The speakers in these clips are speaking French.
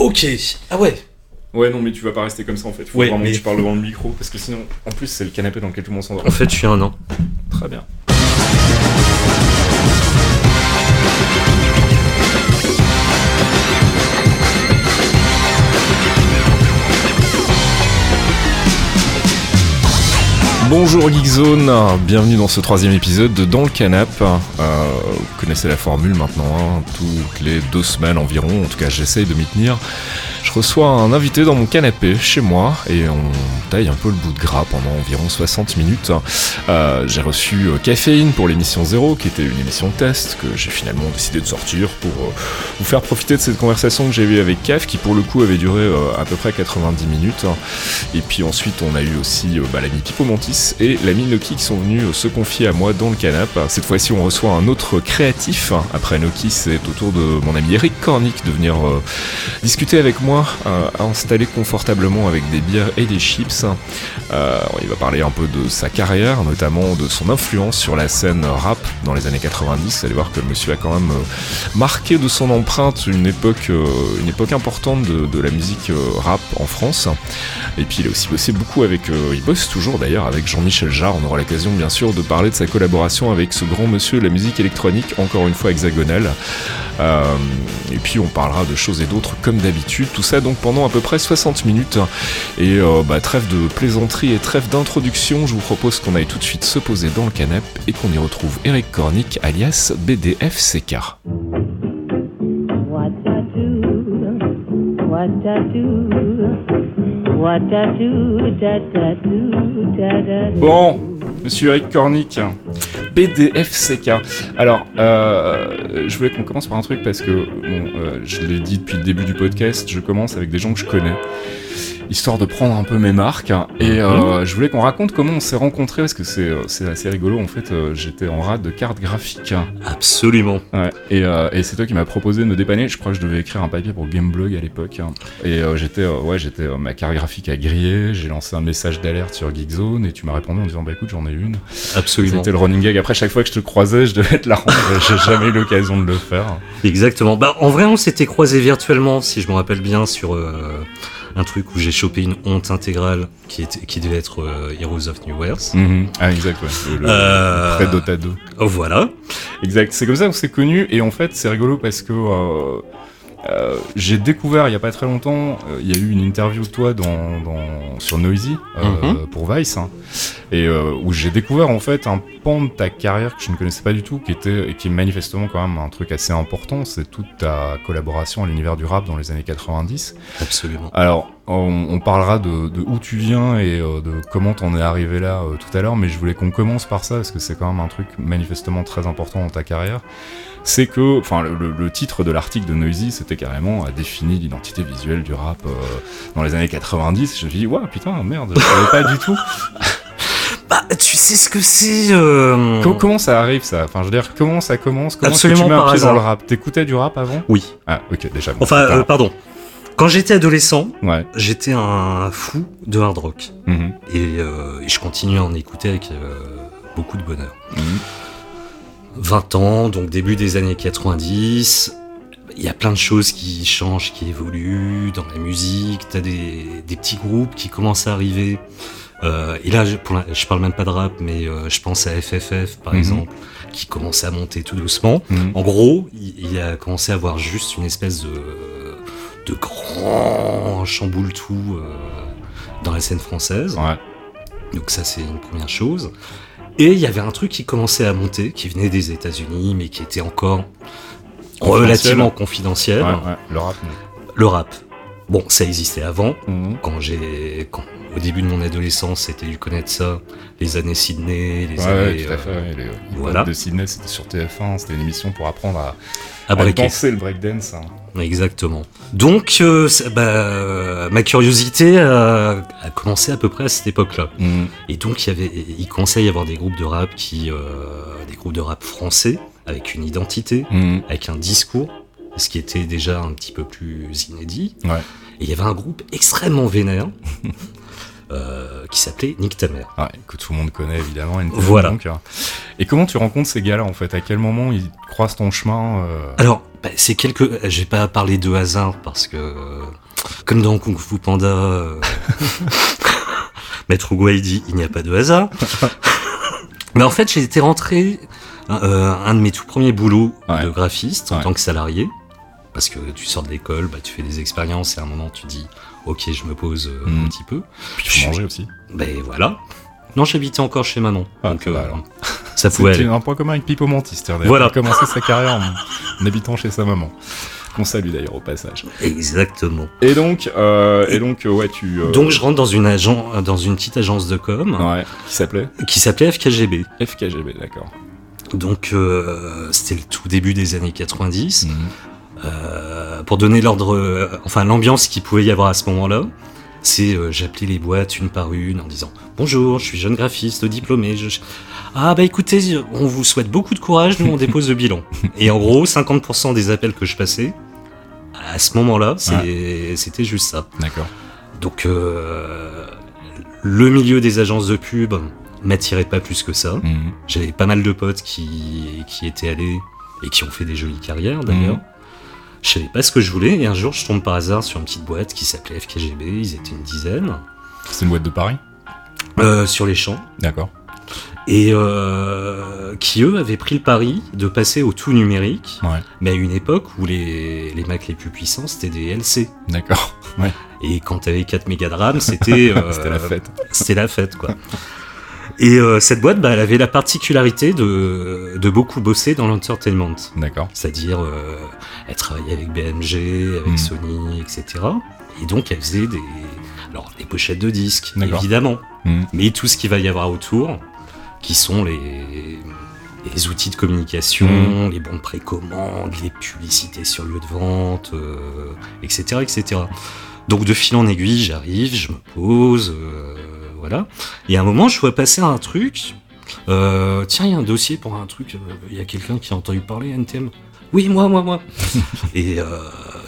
Ok. Ah ouais. Ouais, non, mais tu vas pas rester comme ça en fait. Faut Ouais, vraiment mais- que tu parles devant le micro parce que sinon, en plus, c'est le canapé dans lequel tout le monde s'endort. En fait, je suis un an. Très bien. Bonjour Geekzone, bienvenue dans ce troisième épisode de Dans le Canap. Euh, connaissez la formule maintenant, hein, toutes les deux semaines environ, en tout cas j'essaye de m'y tenir. Je reçois un invité dans mon canapé chez moi et on taille un peu le bout de gras pendant environ 60 minutes. Euh, j'ai reçu euh, Caféine pour l'émission 0 qui était une émission test que j'ai finalement décidé de sortir pour euh, vous faire profiter de cette conversation que j'ai eue avec Caf qui pour le coup avait duré à peu près 90 minutes. Et puis ensuite on a eu aussi bah, l'ami Pipo Mantis et l'ami Noki qui sont venus se confier à moi dans le canap. Cette fois-ci on reçoit un autre créatif. Après Noki c'est au tour de mon ami Eric Cornic de venir euh, discuter avec moi, euh, installé confortablement avec des bières et des chips. Euh, il va parler un peu de sa carrière, notamment de son influence sur la scène rap dans les années 90. Vous allez voir que le monsieur a quand même marqué de son empreinte une époque, une époque importante de, la musique rap en France. Et puis il a aussi bossé beaucoup avec, il bosse toujours d'ailleurs avec Jean-Michel Jarre. On aura l'occasion bien sûr de parler de sa collaboration avec ce grand monsieur de la musique électronique, encore une fois hexagonale. Euh, et puis on parlera de choses et d'autres comme d'habitude. Tout ça donc pendant à peu près 60 minutes. Et euh, bah, trêve de plaisanterie et trêve d'introduction, je vous propose qu'on aille tout de suite se poser dans le canapé et qu'on y retrouve Eric Cornic alias BDFCK. What I do, what I do, what I do, da da do, da da do. Bon, monsieur Eric Cornic, BDFCK. Alors, euh, je voulais qu'on commence par un truc parce que, bon, euh, je l'ai dit depuis le début du podcast, je commence avec des gens que je connais, histoire de prendre un peu mes marques. Et euh, je voulais qu'on raconte comment on s'est rencontrés parce que c'est euh, assez rigolo. En fait, euh, j'étais en rade de cartes graphiques. Absolument. Ouais, et, euh, et c'est toi qui m'as proposé de me dépanner. Je crois que je devais écrire un papier pour Gameblog à l'époque. Et euh, j'étais, ouais, j'étais ma carte graphique a grillé. J'ai lancé un message d'alerte sur Geekzone et tu m'as répondu en disant bah écoute j'en ai une. Absolument. C'était le running gag. Après chaque fois que je te croisais, je devais te la rendre. J'ai jamais eu l'occasion de le faire. Exactement. Bah, en vrai, on s'était croisés virtuellement, si je me rappelle bien, sur euh, un truc où j'ai chopé une honte intégrale qui, était, qui devait être euh, Heroes of New Worlds. Ah exact. Ouais. Le, Euh, le pré Dota 2. Oh, voilà. Exact. C'est comme ça qu'on s'est connus et en fait c'est rigolo parce que euh, j'ai découvert il y a pas très longtemps, euh, il y a eu une interview de toi dans, dans sur Noisy euh, Mhm. pour Vice hein, et euh, où j'ai découvert en fait un pan de ta carrière que je ne connaissais pas du tout, qui était et qui est manifestement quand même un truc assez important, c'est toute ta collaboration à l'univers du rap dans les années 90. Absolument. Alors, on, on parlera de, de où tu viens et de comment t'en es arrivé là tout à l'heure, mais je voulais qu'on commence par ça parce que c'est quand même un truc manifestement très important dans ta carrière. C'est que, enfin, le, titre de l'article de Noisy, c'était carrément a défini l'identité visuelle du rap euh, dans les années 90. Je me suis dit, ouais, putain, merde, je savais pas du tout. Bah, tu sais ce que c'est euh, Co- comment ça arrive ça? Enfin, je veux dire, comment ça commence? Comment est-ce que Absolument tu mets un pied dans le rap? T'écoutais du rap avant? Oui. Ah, ok, déjà. bon, Enfin, euh, pardon. Quand j'étais adolescent, ouais. j'étais un fou de hard rock. Mhm. Et, euh, et je continue à en écouter avec beaucoup de bonheur. Mhm. 20 ans, donc début des années 90. Il y a plein de choses qui changent, qui évoluent dans la musique. T'as des, des petits groupes qui commencent à arriver. Euh, et là, je, pour la- je parle même pas de rap, mais euh, je pense à FFF par Mhm. exemple, qui commençait à monter tout doucement. Mhm. En gros, il, il a commencé à avoir juste une espèce de, de grand chamboule tout euh, dans la scène française. Ouais. Donc ça c'est une première chose. Et il y avait un truc qui commençait à monter, qui venait des États-Unis, mais qui était encore Confidentiel. relativement confidentiel. Ouais, ouais, le rap. non. Le rap. Bon, ça existait avant. Mhm. Quand j'ai, quand- au début de mon adolescence, c'était du connaître ça, les années Sydney, les Ouais, années ouais, tout à fait. euh, les- les voilà. de Sydney, c'était sur TF1, c'était une émission pour apprendre à, à à breaker. danser le breakdance. hein. Exactement. Donc, euh, bah, ma curiosité a, a commencé à peu près à cette époque-là. Et donc, il y avait, il commençait à y avoir des groupes de rap qui, euh, des groupes de rap français avec une identité, Mhm. avec un discours, ce qui était déjà un petit peu plus inédit. Ouais. Et il y avait un groupe extrêmement vénère euh, qui s'appelait Nick ta mère. Ouais, que tout le monde connaît évidemment. Voilà. donc, euh. Et comment tu rencontres ces gars-là en fait? À quel moment ils croisent ton chemin euh, Alors, Bah, c'est quelques. J'ai pas parlé de hasard parce que, euh, comme dans Kung Fu Panda, euh, Maître Guai dit il n'y a pas de hasard. Mais en fait, j'ai été rentré euh, un de mes tout premiers boulots Ouais. de graphiste en Ouais. tant que salarié. Parce que tu sors de l'école, bah, tu fais des expériences et à un moment tu dis ok, je me pose euh, Mm. un petit peu. Puis tu mangeais aussi. Ben voilà. Non, j'habitais encore chez maman. Ah, donc euh, alors. ça pouvait aller. un point commun avec Pipo c'est-à-dire Voilà. Il a commencé sa carrière en, en habitant chez sa maman. Qu'on salue d'ailleurs au passage. Exactement. Et donc, euh, et donc euh, ouais, tu. euh, Donc je rentre dans une, agent, dans une petite agence de com Ouais, qui s'appelait qui s'appelait FKGB. FKGB, d'accord. Donc euh, c'était le tout début des années 90. Mhm. Euh, pour donner l'ordre, euh, enfin l'ambiance qu'il pouvait y avoir à ce moment-là, c'est euh, j'appelais les boîtes une par une en disant bonjour, je suis jeune graphiste diplômé. Je... Ah bah écoutez, on vous souhaite beaucoup de courage, nous on dépose le bilan. Et en gros, 50% des appels que je passais à ce moment-là, c'était juste ça. D'accord. Donc euh, le milieu des agences de pub m'attirait pas plus que ça. Mhm. J'avais pas mal de potes qui, qui étaient allés et qui ont fait des jolies carrières d'ailleurs. Mhm. Je savais pas ce que je voulais et un jour je tombe par hasard sur une petite boîte qui s'appelait FKGB, ils étaient une dizaine, C'est une boîte de Paris? Euh, sur les champs, D'accord. et euh, qui eux avaient pris le pari de passer au tout numérique, Ouais. mais à une époque où les, les Macs les plus puissants c'était des LC. D'accord. Ouais. Et quand t'avais 4 mégas de RAM, c'était euh, C'était la fête. C'était la fête, quoi. Et euh, cette boîte, bah, elle avait la particularité de, de beaucoup bosser dans l'entertainment. D'accord. C'est-à-dire, euh, elle travaillait avec BMG, avec Mm. Sony, etc. Et donc, elle faisait des, alors, des pochettes de disques, évidemment. Mhm. Mais tout ce qu'il va y avoir autour, qui sont les, les outils de communication, Mm. les bons de précommande, les publicités sur lieu de vente, euh, etc., etc. Donc de fil en aiguille, j'arrive, je me pose, euh, voilà. Et à un moment, je vois passer un truc. euh, tiens, il y a un dossier pour un truc. euh, Il y a quelqu'un qui a entendu parler NTM. Oui, moi, moi, moi. Et euh,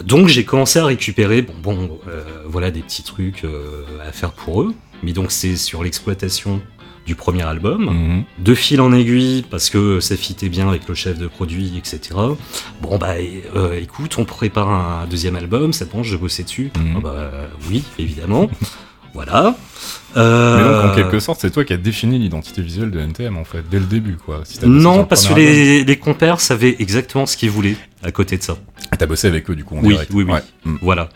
donc j'ai commencé à récupérer, bon, bon, euh, voilà des petits trucs à faire pour eux. Mais donc c'est sur l'exploitation du premier album Mhm. de fil en aiguille parce que ça fitait bien avec le chef de produit, etc. Bon bah euh, écoute, on prépare un deuxième album, ça te branche de bosser dessus. Ah bah oui, évidemment. voilà. Mais Euh, donc, en quelque sorte, c'est toi qui as défini l'identité visuelle de NTM, en fait, dès le début, quoi. Si Non, parce que les, les compères savaient exactement ce qu'ils voulaient à côté de ça. Ah, T'as bossé avec eux, du coup, en Oui, direct. oui, oui. Ouais. Mhm. Voilà.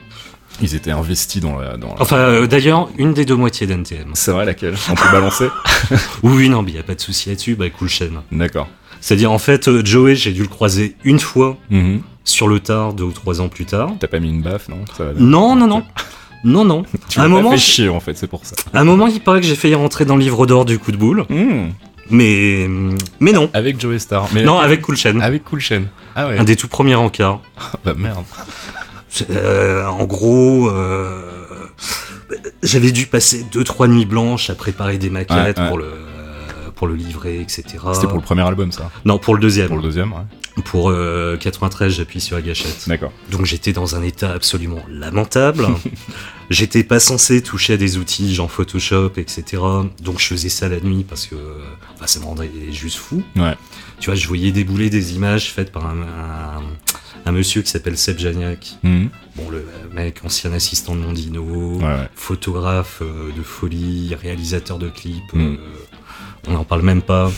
Ils étaient investis dans la... Dans la- Enfin, euh, d'ailleurs, une des deux moitiés d'NTM. C'est vrai, laquelle? On peut balancer? Oui, non, mais y a pas de souci là-dessus, bah cool chaîne. D'accord. C'est-à-dire, en fait, euh, Joey, j'ai dû le croiser une fois Mhm. sur le tard, deux ou trois ans plus tard. T'as pas mis une baffe, non? Ça va Non, non, non. Non, non. Tu un moment, fait chier, en fait, c'est pour ça. un moment, il paraît que j'ai failli rentrer dans le livre d'or du coup de boule. Mhm. Mais, mais non. Avec Joey Star. Mais Non, avec Cool Chain. Avec Cool Chain. Ah ouais. Un des tout premiers encarts. Bah merde. Euh, en gros, euh, j'avais dû passer deux trois nuits blanches à préparer des maquettes Ouais, ouais. pour le pour le livrer, etc. C'était pour le premier album, ça. Non, pour le deuxième. Pour le deuxième, ouais. Pour euh, 93, j'appuie sur la gâchette. D'accord. Donc j'étais dans un état absolument lamentable. j'étais pas censé toucher à des outils genre Photoshop, etc. Donc je faisais ça la nuit parce que enfin, ça me rendait juste fou. Ouais. Tu vois, je voyais débouler des images faites par un, un- un monsieur qui s'appelle Seb Janiak. Mhm. Bon, le mec, ancien assistant de Mondino, Ouais, ouais. photographe euh, de folie, réalisateur de clips, euh, on n'en parle même pas.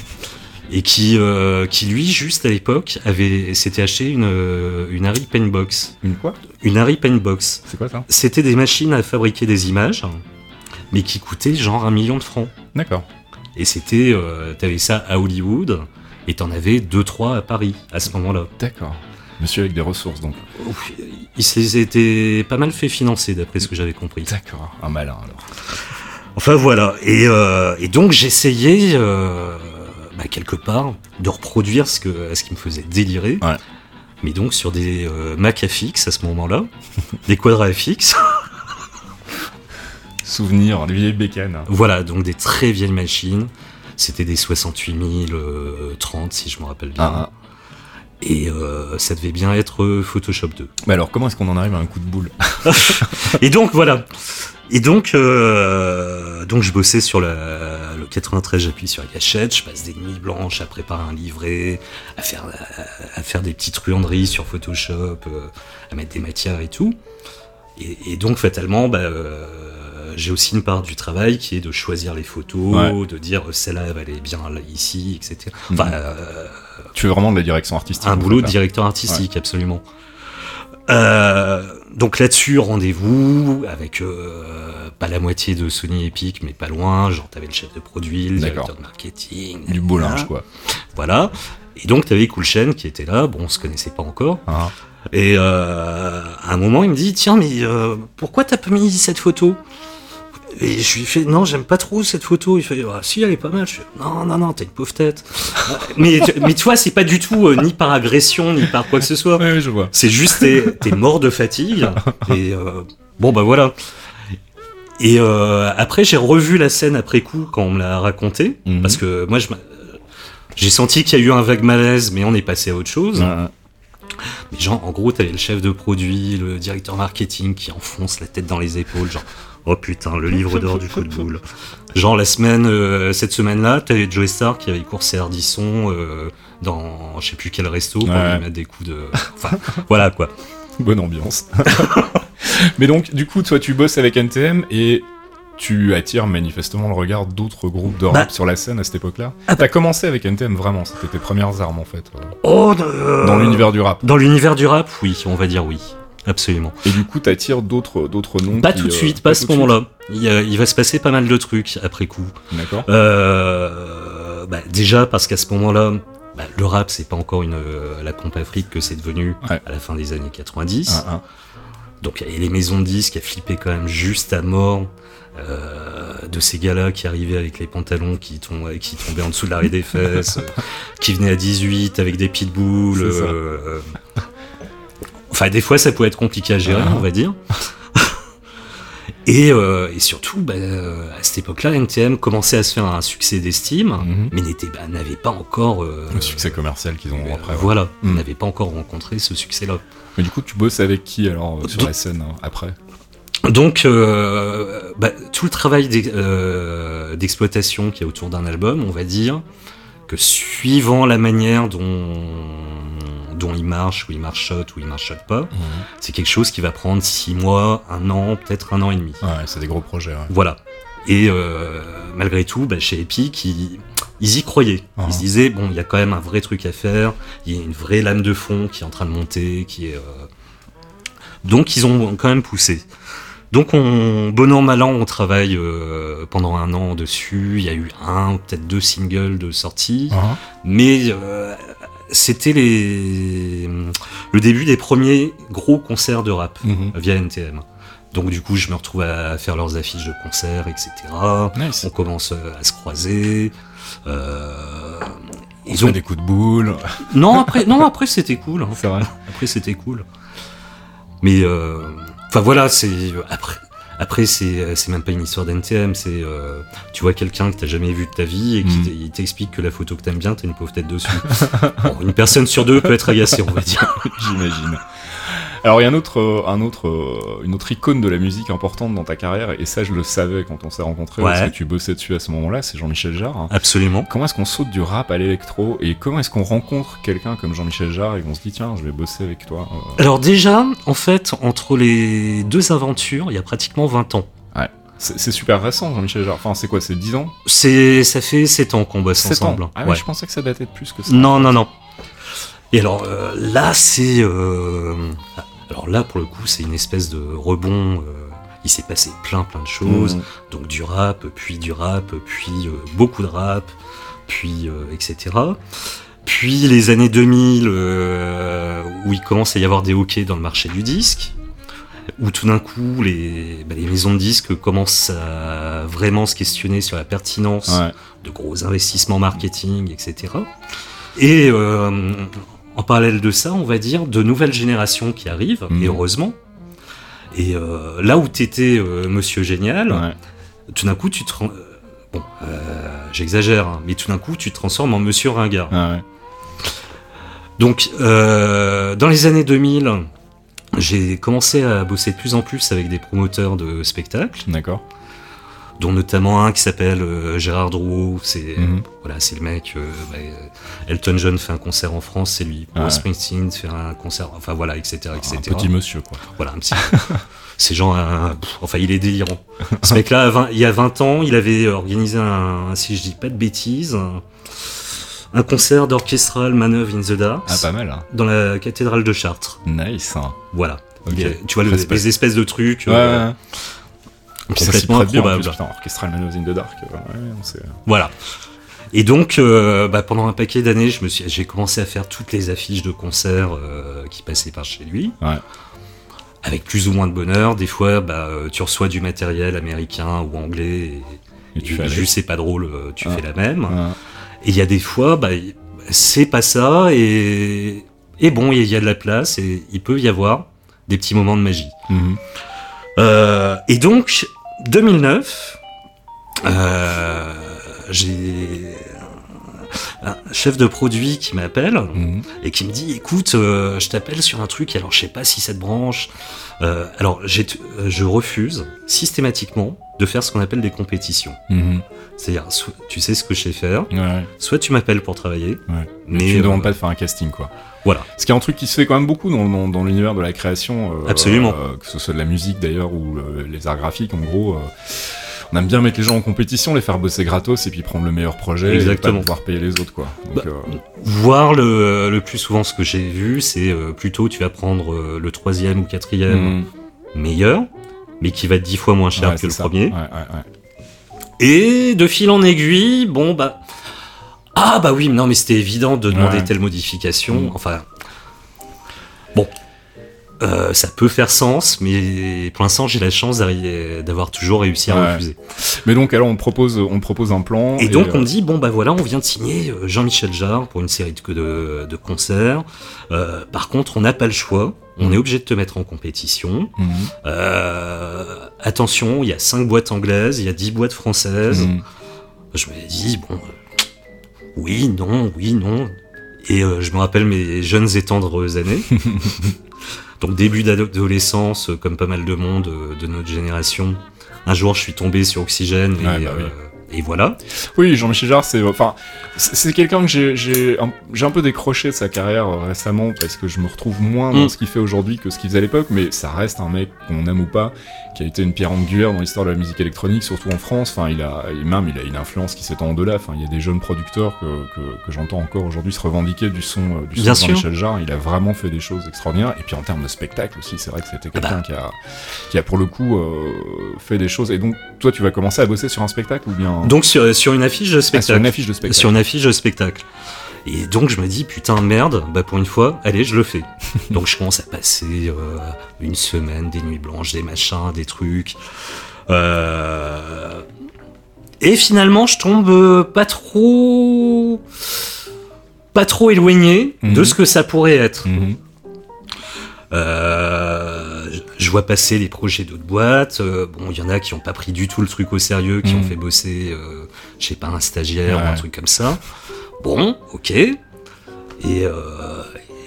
Et qui, euh, qui lui, juste à l'époque, avait s'était acheté une, euh, une Harry Paintbox. Une quoi? Une Harry Paintbox. C'est quoi ça? C'était des machines à fabriquer des images, mais qui coûtaient genre un million de francs. D'accord. Et c'était, euh, t'avais ça à Hollywood, et t'en avais deux, trois à Paris, à ce moment-là. D'accord. Monsieur avec des ressources, donc. Il été pas mal fait financer, d'après ce que j'avais compris. D'accord. Un malin, alors. Enfin voilà, et, euh, et donc j'essayais euh, bah, quelque part de reproduire ce, que, ce qui me faisait délirer. Ouais. Mais donc sur des euh, Mac FX à ce moment-là, des Quadra FX, Souvenir, les vieilles bécanes. voilà, donc des très vieilles machines. C'était des 68030 euh, 30, si je me rappelle bien. Ah, ah. Et euh, ça devait bien être Photoshop 2. Mais alors, comment est-ce qu'on en arrive à un coup de boule Et donc voilà. Et donc, euh, donc je bossais sur la- 93, j'appuie sur la gâchette, je passe des nuits blanches à préparer un livret, à faire, à, à faire des petites truanderies sur Photoshop, euh, à mettre des matières et tout. Et, et donc, fatalement, bah, euh, j'ai aussi une part du travail qui est de choisir les photos, Ouais. de dire euh, celle-là, elle va aller bien là, ici, etc. Enfin, Mhm. euh, Tu fais vraiment de la direction artistique. un boulot de directeur artistique, absolument. Euh, donc là-dessus, rendez-vous avec euh, pas la moitié de Sony Epic, mais pas loin. Genre, t'avais le chef de produit, le directeur de marketing. Du beau linge, quoi. Voilà. Et donc, t'avais Coolchen qui était là. Bon, on se connaissait pas encore. Hein. Et euh, à un moment, il me dit Tiens, mais euh, pourquoi t'as pas mis cette photo? Et je lui fais Non, j'aime pas trop cette photo. Il fait Ah, Si, elle est pas mal. Je fais Non, non, non, t'as une pauvre tête. mais, mais tu vois, c'est pas du tout euh, ni par agression, ni par quoi que ce soit. Ouais, ouais, je vois. C'est juste, t'es mort de fatigue. Et euh, bon, bah voilà. Et euh, après, j'ai revu la scène après coup quand on me l'a raconté. Mhm. Parce que moi, je j'ai senti qu'il y a eu un vague malaise, mais on est passé à autre chose. Mais genre, en gros, t'avais le chef de produit, le directeur marketing qui enfonce la tête dans les épaules, genre, oh putain, le livre d'or du football. Genre, la semaine, euh, cette semaine-là, t'avais Joey Star qui avait coursé Ardisson euh, dans je sais plus quel resto pour Ouais. lui mettre des coups de. Enfin, voilà quoi. Bonne ambiance. Mais donc, du coup, toi, tu bosses avec NTM et tu attires manifestement le regard d'autres groupes de rap Bah. sur la scène à cette époque-là. T'as commencé avec NTM vraiment, c'était tes premières armes en fait. Oh, Dans l'univers du rap. Dans l'univers du rap, oui, on va dire oui. Absolument. Et du coup, t'attires d'autres d'autres noms. Pas qui, tout de euh, suite, pas à ce moment-là. Il, va se passer pas mal de trucs après coup. D'accord. Euh, bah, déjà parce qu'à ce moment-là, bah, le rap c'est pas encore une euh, la pompe Afrique que c'est devenu Ouais. à la fin des années 90. Un, un. Donc il y a les maisons de disques qui a flippé quand même juste à mort euh, de ces gars-là qui arrivaient avec les pantalons qui, tom- qui tombaient en dessous de l'arrêt des fesses, euh, qui venaient à 18 avec des pitbulls. Euh, Enfin, des fois, ça pouvait être compliqué à gérer, Ah. on va dire. Et, euh, et surtout, bah, euh, à cette époque-là, NTM commençait à se faire un succès d'estime, Mhm. mais n'était, bah, n'avait pas encore. euh, Le succès commercial qu'ils ont euh, après. ouais. voilà, Mhm. n'avait pas encore rencontré ce succès-là. Mais du coup, tu bosses avec qui alors sur Donc- la scène hein, après? Donc, bah, tout le travail d'ex- d'exploitation qu'il y a autour d'un album, on va dire que suivant la manière dont, dont il marche, ou il marchote, ou il marchote pas, c'est quelque chose qui va prendre six mois, un an, peut-être un an et demi. Ouais, c'est des gros projets. ouais. Voilà. Et euh, malgré tout, bah, chez Epic, ils, ils y croyaient. Ils se disaient, bon, il y a quand même un vrai truc à faire, il y a une vraie lame de fond qui est en train de monter, qui est... euh, Donc ils ont quand même poussé. Donc on, bon an, mal an, on travaille euh, pendant un an dessus. Il y a eu un, ou peut-être deux singles de sortie. Hein Mais euh, c'était les... le début des premiers gros concerts de rap Mhm. via NTM. Donc du coup, je me retrouve à faire leurs affiches de concerts, etc. Nice. On commence euh, à se croiser. Euh, Ils ils ont des coups de boule. non après non après c'était cool. hein. C'est vrai. Après c'était cool. Mais euh, enfin voilà c'est après après c'est c'est même pas une histoire d'NTM c'est euh, tu vois quelqu'un que t'as jamais vu de ta vie et qui Mm. t'explique que la photo que t'aimes bien t'as une pauvre tête dessus. Bon, une personne sur deux peut être agacée on va dire. J'imagine. Alors il y a un autre, euh, un autre, euh, une autre icône de la musique importante dans ta carrière, et ça je le savais quand on s'est rencontrés, parce Ouais. que tu bossais dessus à ce moment-là, c'est Jean-Michel Jarre. Absolument. Comment est-ce qu'on saute du rap à l'électro, et comment est-ce qu'on rencontre quelqu'un comme Jean-Michel Jarre et qu'on se dit tiens je vais bosser avec toi euh, Alors déjà en fait entre les deux aventures il y a pratiquement 20 ans. C'est c'est super récent Jean-Michel Jarre, enfin c'est quoi, c'est 10 ans? C'est, ça fait 7 ans qu'on bosse 7 ensemble. ans Ah ouais, Ouais. je pensais que ça datait de plus que ça. Non, non, non. Et alors euh, là, c'est. euh, alors là, pour le coup, c'est une espèce de rebond. euh, il s'est passé plein, plein de choses. Mmh. Donc du rap, puis du rap, puis euh, beaucoup de rap, puis euh, etc. Puis les années 2000, euh, où il commence à y avoir des hockey dans le marché du disque, où tout d'un coup les, bah, les maisons de disques commencent à vraiment se questionner sur la pertinence Ouais. de gros investissements marketing, etc. Et euh, en parallèle de ça, on va dire de nouvelles générations qui arrivent, Mhm. et heureusement. Et euh, là où t'étais euh, Monsieur Génial, Ouais. tout d'un coup tu te... euh, Bon, euh, j'exagère, hein, mais tout d'un coup tu te transformes en Monsieur Ringard. Ah ouais. Donc, dans les années 2000, j'ai commencé à bosser de plus en plus avec des promoteurs de spectacles. D'accord. Dont notamment un qui s'appelle euh, Gérard Drouot. C'est Mhm. voilà, c'est le mec. euh, bah, euh, Elton John fait un concert en France, c'est lui. Bruce Ouais. Springsteen fait un concert. Enfin voilà, etc., etc. Un petit monsieur, quoi. Voilà, un petit. Ces gens, un- pff, enfin, il est délirant. Ce mec-là, à 20 il y a 20 ans, il avait organisé un, si je dis pas de bêtises, un, un concert d'orchestral Man of in the Dark Ah, pas mal, hein. dans la cathédrale de Chartres. Nice. hein. Voilà. Ok. Il y a- tu vois, le- les espèces de trucs Ouais, euh, ouais. Complètement bien, en plus, putain, Orchestral Man in the Dark. euh, ouais, on sait. Voilà. Et donc, euh, bah, pendant un paquet d'années, je me suis, j'ai commencé à faire toutes les affiches de concerts euh, qui passaient par chez lui. Ouais. Avec plus ou moins de bonheur. Des fois, bah, euh, tu reçois du matériel américain ou anglais. Et, Et tu et fais juste c'est pas drôle, euh, tu fais la même. Et il y a des fois, bah, c'est pas ça. Et, et bon, il y a de la place et il peut y avoir des petits moments de magie. Mhm. Euh, et donc, 2009, euh, j'ai un chef de produit qui m'appelle Mhm. et qui me dit écoute, euh, je t'appelle sur un truc, alors je sais pas si ça te branche. Euh, alors, euh, je refuse systématiquement de faire ce qu'on appelle des compétitions. Mhm. C'est-à-dire, tu sais ce que je sais faire, Ouais, ouais. soit tu m'appelles pour travailler, Ouais. mais tu ne euh, demandes pas de faire un casting, quoi. Voilà. Ce qui est un truc qui se fait quand même beaucoup dans, dans- dans l'univers de la création. euh, Absolument. que ce soit de la musique d'ailleurs ou le- les arts graphiques, en gros. On aime bien mettre les gens en compétition, les faire bosser gratos et puis prendre le meilleur projet Exactement. et pas pouvoir payer les autres, quoi. Donc, Bah, euh, Voir le, le plus souvent ce que j'ai vu, c'est euh, plutôt tu vas prendre euh, le troisième ou quatrième mhm. meilleur, mais qui va être dix fois moins cher Ouais, que le ça. premier. Ouais, ouais, ouais. Et de fil en aiguille, bon bah. Ah bah oui, non mais c'était évident de demander telle modification. Mm. Enfin. Bon. Euh, ça peut faire sens, mais pour l'instant j'ai la chance d'avoir toujours réussi à Ouais. refuser. Mais donc alors on propose, on propose un plan. Et donc euh, on me dit bon bah voilà, on vient de signer euh, Jean-Michel Jarre pour une série de, de, de concerts. Euh, par contre, on n'a pas le choix. On Mm. est obligé de te mettre en compétition. mhm, attention, il y a 5 boîtes anglaises, il y a 10 boîtes françaises. mhm. Je me dis, bon, oui, non, oui, non. Et je me rappelle mes jeunes et tendres années. Donc début d'adolescence, euh, comme pas mal de monde euh, de notre génération. Un jour, je suis tombé sur Oxygène et, Ouais, bah oui. euh, et voilà. Oui, Jean-Michel Jarre, c'est enfin, c'est quelqu'un que j'ai j'ai un, j'ai un peu décroché de sa carrière euh, récemment parce que je me retrouve moins dans Mm. ce qu'il fait aujourd'hui que ce qu'il faisait à l'époque, mais ça reste un mec qu'on aime ou pas, qui a été une pierre angulaire dans l'histoire de la musique électronique, surtout en France. Enfin, il a et même il a une influence qui s'étend au-delà. Enfin, il y a des jeunes producteurs que, que, que j'entends encore aujourd'hui se revendiquer du son euh, du son de. Jean-Michel Jarre. Il a vraiment fait des choses extraordinaires. Et puis en termes de spectacle aussi, c'est vrai que c'était quelqu'un bah. qui a qui a pour le coup euh, fait des choses. Et donc, toi, tu vas commencer à bosser sur un spectacle ou bien? Donc sur, sur une affiche de Ah, spectacle. sur une affiche de spectacle. Sur une affiche de spectacle. Et donc je me dis, putain, merde, bah pour une fois, allez, je le fais. donc je commence à passer euh, une semaine, des nuits blanches, des machins, des trucs. Euh, Et finalement, je tombe euh, pas trop. pas trop éloigné Mhm. de ce que ça pourrait être. Mhm. Euh, je vois passer les projets d'autres boîtes. euh, bon, il y en a qui ont pas pris du tout le truc au sérieux, qui Mhm. ont fait bosser, euh, je sais pas, un stagiaire ou un truc comme ça. Bon, ok. Et euh,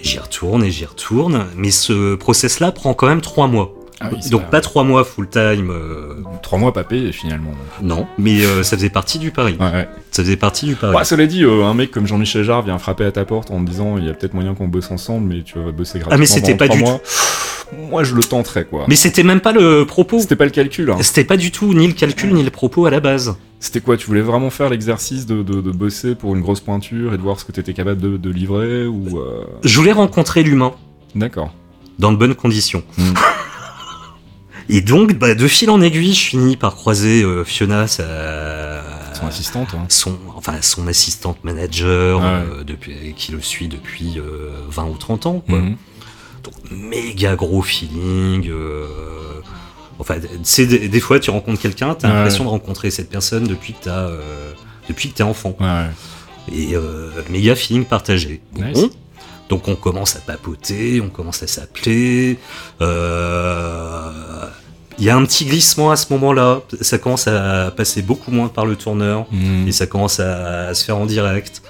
j'y retourne et j'y retourne. Mais ce process-là prend quand même trois mois. Ah oui, Donc pas trois mois full time, euh, Trois mois pas finalement. non. Mais euh, ça faisait partie du pari. Ouais, ouais. Ça faisait partie du pari. Ouais, cela dit, euh, un mec comme Jean-Michel Jarre vient frapper à ta porte en te disant il y a peut-être moyen qu'on bosse ensemble, mais tu vas bosser gratuitement. Ah, mais c'était pas du mois. Moi, je le tenterais quoi. Mais c'était même pas le propos. C'était pas le calcul. Hein. C'était pas du tout ni le calcul ni le propos à la base. C'était quoi Tu voulais vraiment faire l'exercice de, de, de bosser pour une grosse pointure et de voir ce que t'étais capable de, de livrer ou euh, Je voulais rencontrer l'humain. D'accord. dans de bonnes conditions. Mm. Et donc, bah, de fil en aiguille, je finis par croiser euh, Fiona, sa... Son assistante. Hein. son, enfin, son assistante manager, Ouais. euh, depuis, qui le suit depuis euh, 20 ou 30 ans. Quoi. Mhm. Donc, méga gros feeling. Enfin, tu sais, des, des fois, tu rencontres quelqu'un, t'as Ouais. l'impression de rencontrer cette personne depuis que t'as, euh, depuis que t'es enfant. Ouais. Et euh, méga feeling partagé. Bon. Donc on commence à papoter, on commence à s'appeler. euh, Il y a un petit glissement à ce moment-là. Ça commence à passer beaucoup moins par le tourneur Mhm. et ça commence à, à se faire en direct.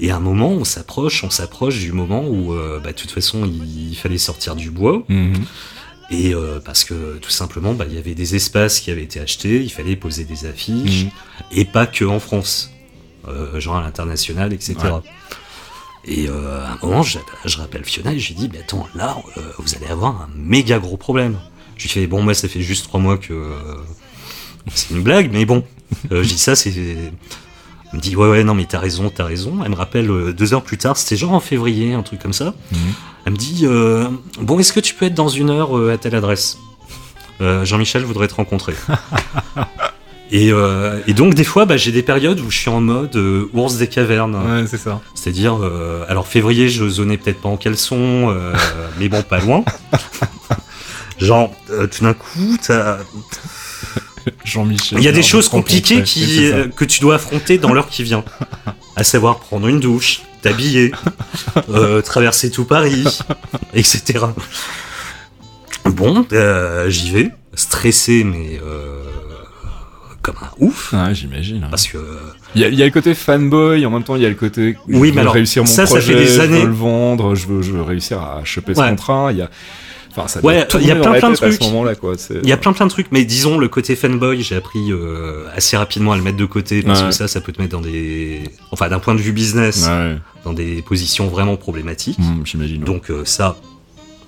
Et à un moment, on s'approche, on s'approche du moment où, euh, bah, de toute façon, il, il fallait sortir du bois. Mhm. Et euh, parce que tout simplement, bah, il y avait des espaces qui avaient été achetés, il fallait poser des affiches, Mhm. et pas que en France, euh, genre à l'international, etc. Ouais. Et euh, à un moment, je, je rappelle Fiona et je lui dis, mais attends, là, vous allez avoir un méga gros problème. Je lui fais, bon, moi, ça fait juste trois mois que c'est une blague, mais bon, je dis ça, c'est. Elle me dit, ouais, ouais, non, mais t'as raison, t'as raison. Elle me rappelle deux heures plus tard, c'était genre en février, un truc comme ça. Mhm. Elle me dit, euh, bon, est-ce que tu peux être dans une heure euh, à telle adresse Euh, Jean-Michel voudrait te rencontrer. et, euh, et donc, des fois, bah, j'ai des périodes où je suis en mode euh, ours des cavernes. Ouais, c'est ça. C'est-à-dire, euh, alors février, je zonais peut-être pas en caleçon, mais bon, pas loin. Genre, tout d'un coup, t'as- Jean-Michel. il y a des choses compliquées qui, ça. euh, que tu dois affronter dans l'heure qui vient. À savoir prendre une douche, t'habiller, euh, traverser tout Paris, etc. Bon, euh, j'y vais, stressé, mais comme un ouf. J'imagine. Parce que Il y, a, il y a le côté fanboy, en même temps il y a le côté je Oui, veux mais alors, réussir mon ça, ça projet, fait des je années. veux le vendre, je veux, je veux réussir à choper ce Ouais. contrat. Il y a, enfin, ça Ouais, il y a plein, plein de tête à ce trucs. Il y a plein plein de trucs, mais disons le côté fanboy, j'ai appris euh, assez rapidement à le mettre de côté parce Ouais. que ça, ça peut te mettre dans des, enfin d'un point de vue business, Ouais, dans des positions vraiment problématiques. Hum, j'imagine. Donc euh, ça,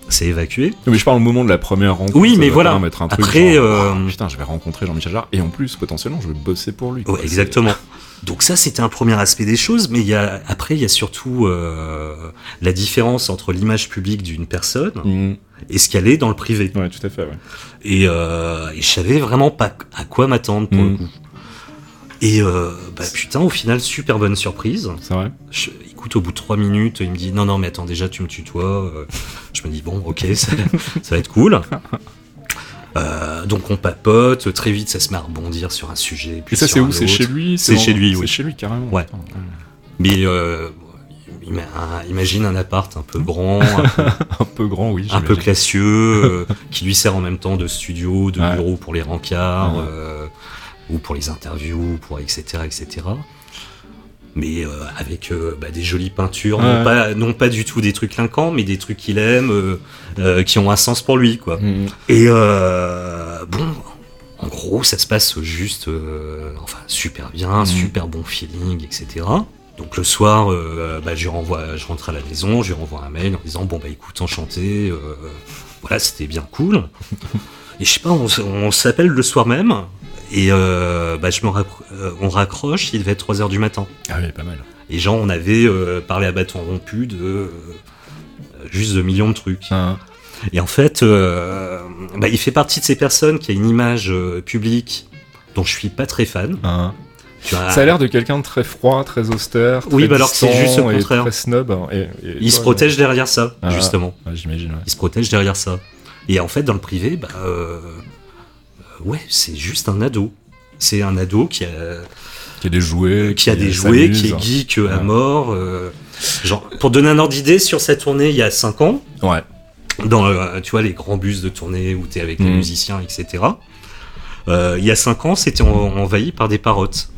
c'est évacué. Mais je parle au moment de la première rencontre. Oui, mais voilà. être un truc Après, genre, euh, Ah, putain, je vais rencontrer Jean-Michel Jarre et en plus potentiellement je vais bosser pour lui. quoi. Ouais, exactement. Donc ça, c'était un premier aspect des choses, mais il y a, après, il y a surtout euh, la différence entre l'image publique d'une personne Hum, est dans le privé. Ouais, tout à fait. Ouais. Et, euh, et je savais vraiment pas à quoi m'attendre pour Mm. le coup. Et euh, bah putain, au final, super bonne surprise. C'est vrai. Je- écoute, au bout de trois minutes, il me dit non, non, mais attends, déjà tu me tutoies. Euh, je me dis bon, ok, ça, ça va être cool. Euh, donc on papote, très vite ça se met à rebondir sur un sujet. Puis Et ça, c'est où? C'est chez lui C'est chez lui, C'est oui. chez lui, carrément. Ouais. Putain, Mais euh, imagine un appart un peu Mm. grand, un peu, Un peu grand, oui. un peu classieux, euh, qui lui sert en même temps de studio, de Ouais. bureau pour les rencarts, Ouais. euh, ou pour les interviews, pour etc. etc. Mais euh, avec euh, bah, des jolies peintures, Ouais. non, pas, non pas du tout des trucs clinquants, mais des trucs qu'il aime, euh, qui ont un sens pour lui, quoi. Hum, Et bon, en gros, ça se passe juste, enfin, super bien, Mhm. super bon feeling, etc. Donc le soir, euh, bah, je, lui renvoie, je rentre à la maison, je lui renvoie un mail en disant bon bah écoute, enchanté, euh, voilà, c'était bien cool. Et je sais pas, on, s'appelle le soir même et euh, bah, je me euh, on raccroche, il devait être 3 heures du matin. Ah oui, pas mal. Et genre, on avait euh, parlé à bâton rompu de euh, juste de millions de trucs. Ah, Et en fait, euh, bah, il fait partie de ces personnes qui a une image euh, publique dont je suis pas très fan. ah. Tu Ça a l'air de quelqu'un de très froid, très austère. Oui, très bah alors que c'est juste le contraire. Très snob. et- et il se toi, protège derrière ça, Ah. justement. j'imagine. ouais. Il se protège derrière ça. Et en fait, dans le privé, bah, euh, euh, ouais, c'est juste un ado. C'est un ado qui a, Qui a des jouets. qui a des jouets, qui est geek à mort. euh, genre, pour donner un ordre d'idée, sur sa tournée il y a 5 ans, Ouais. dans euh, tu vois les grands bus de tournée où t'es avec les Mhm. musiciens, etc. Euh, il y a 5 ans, c'était en- envahi par des parottes.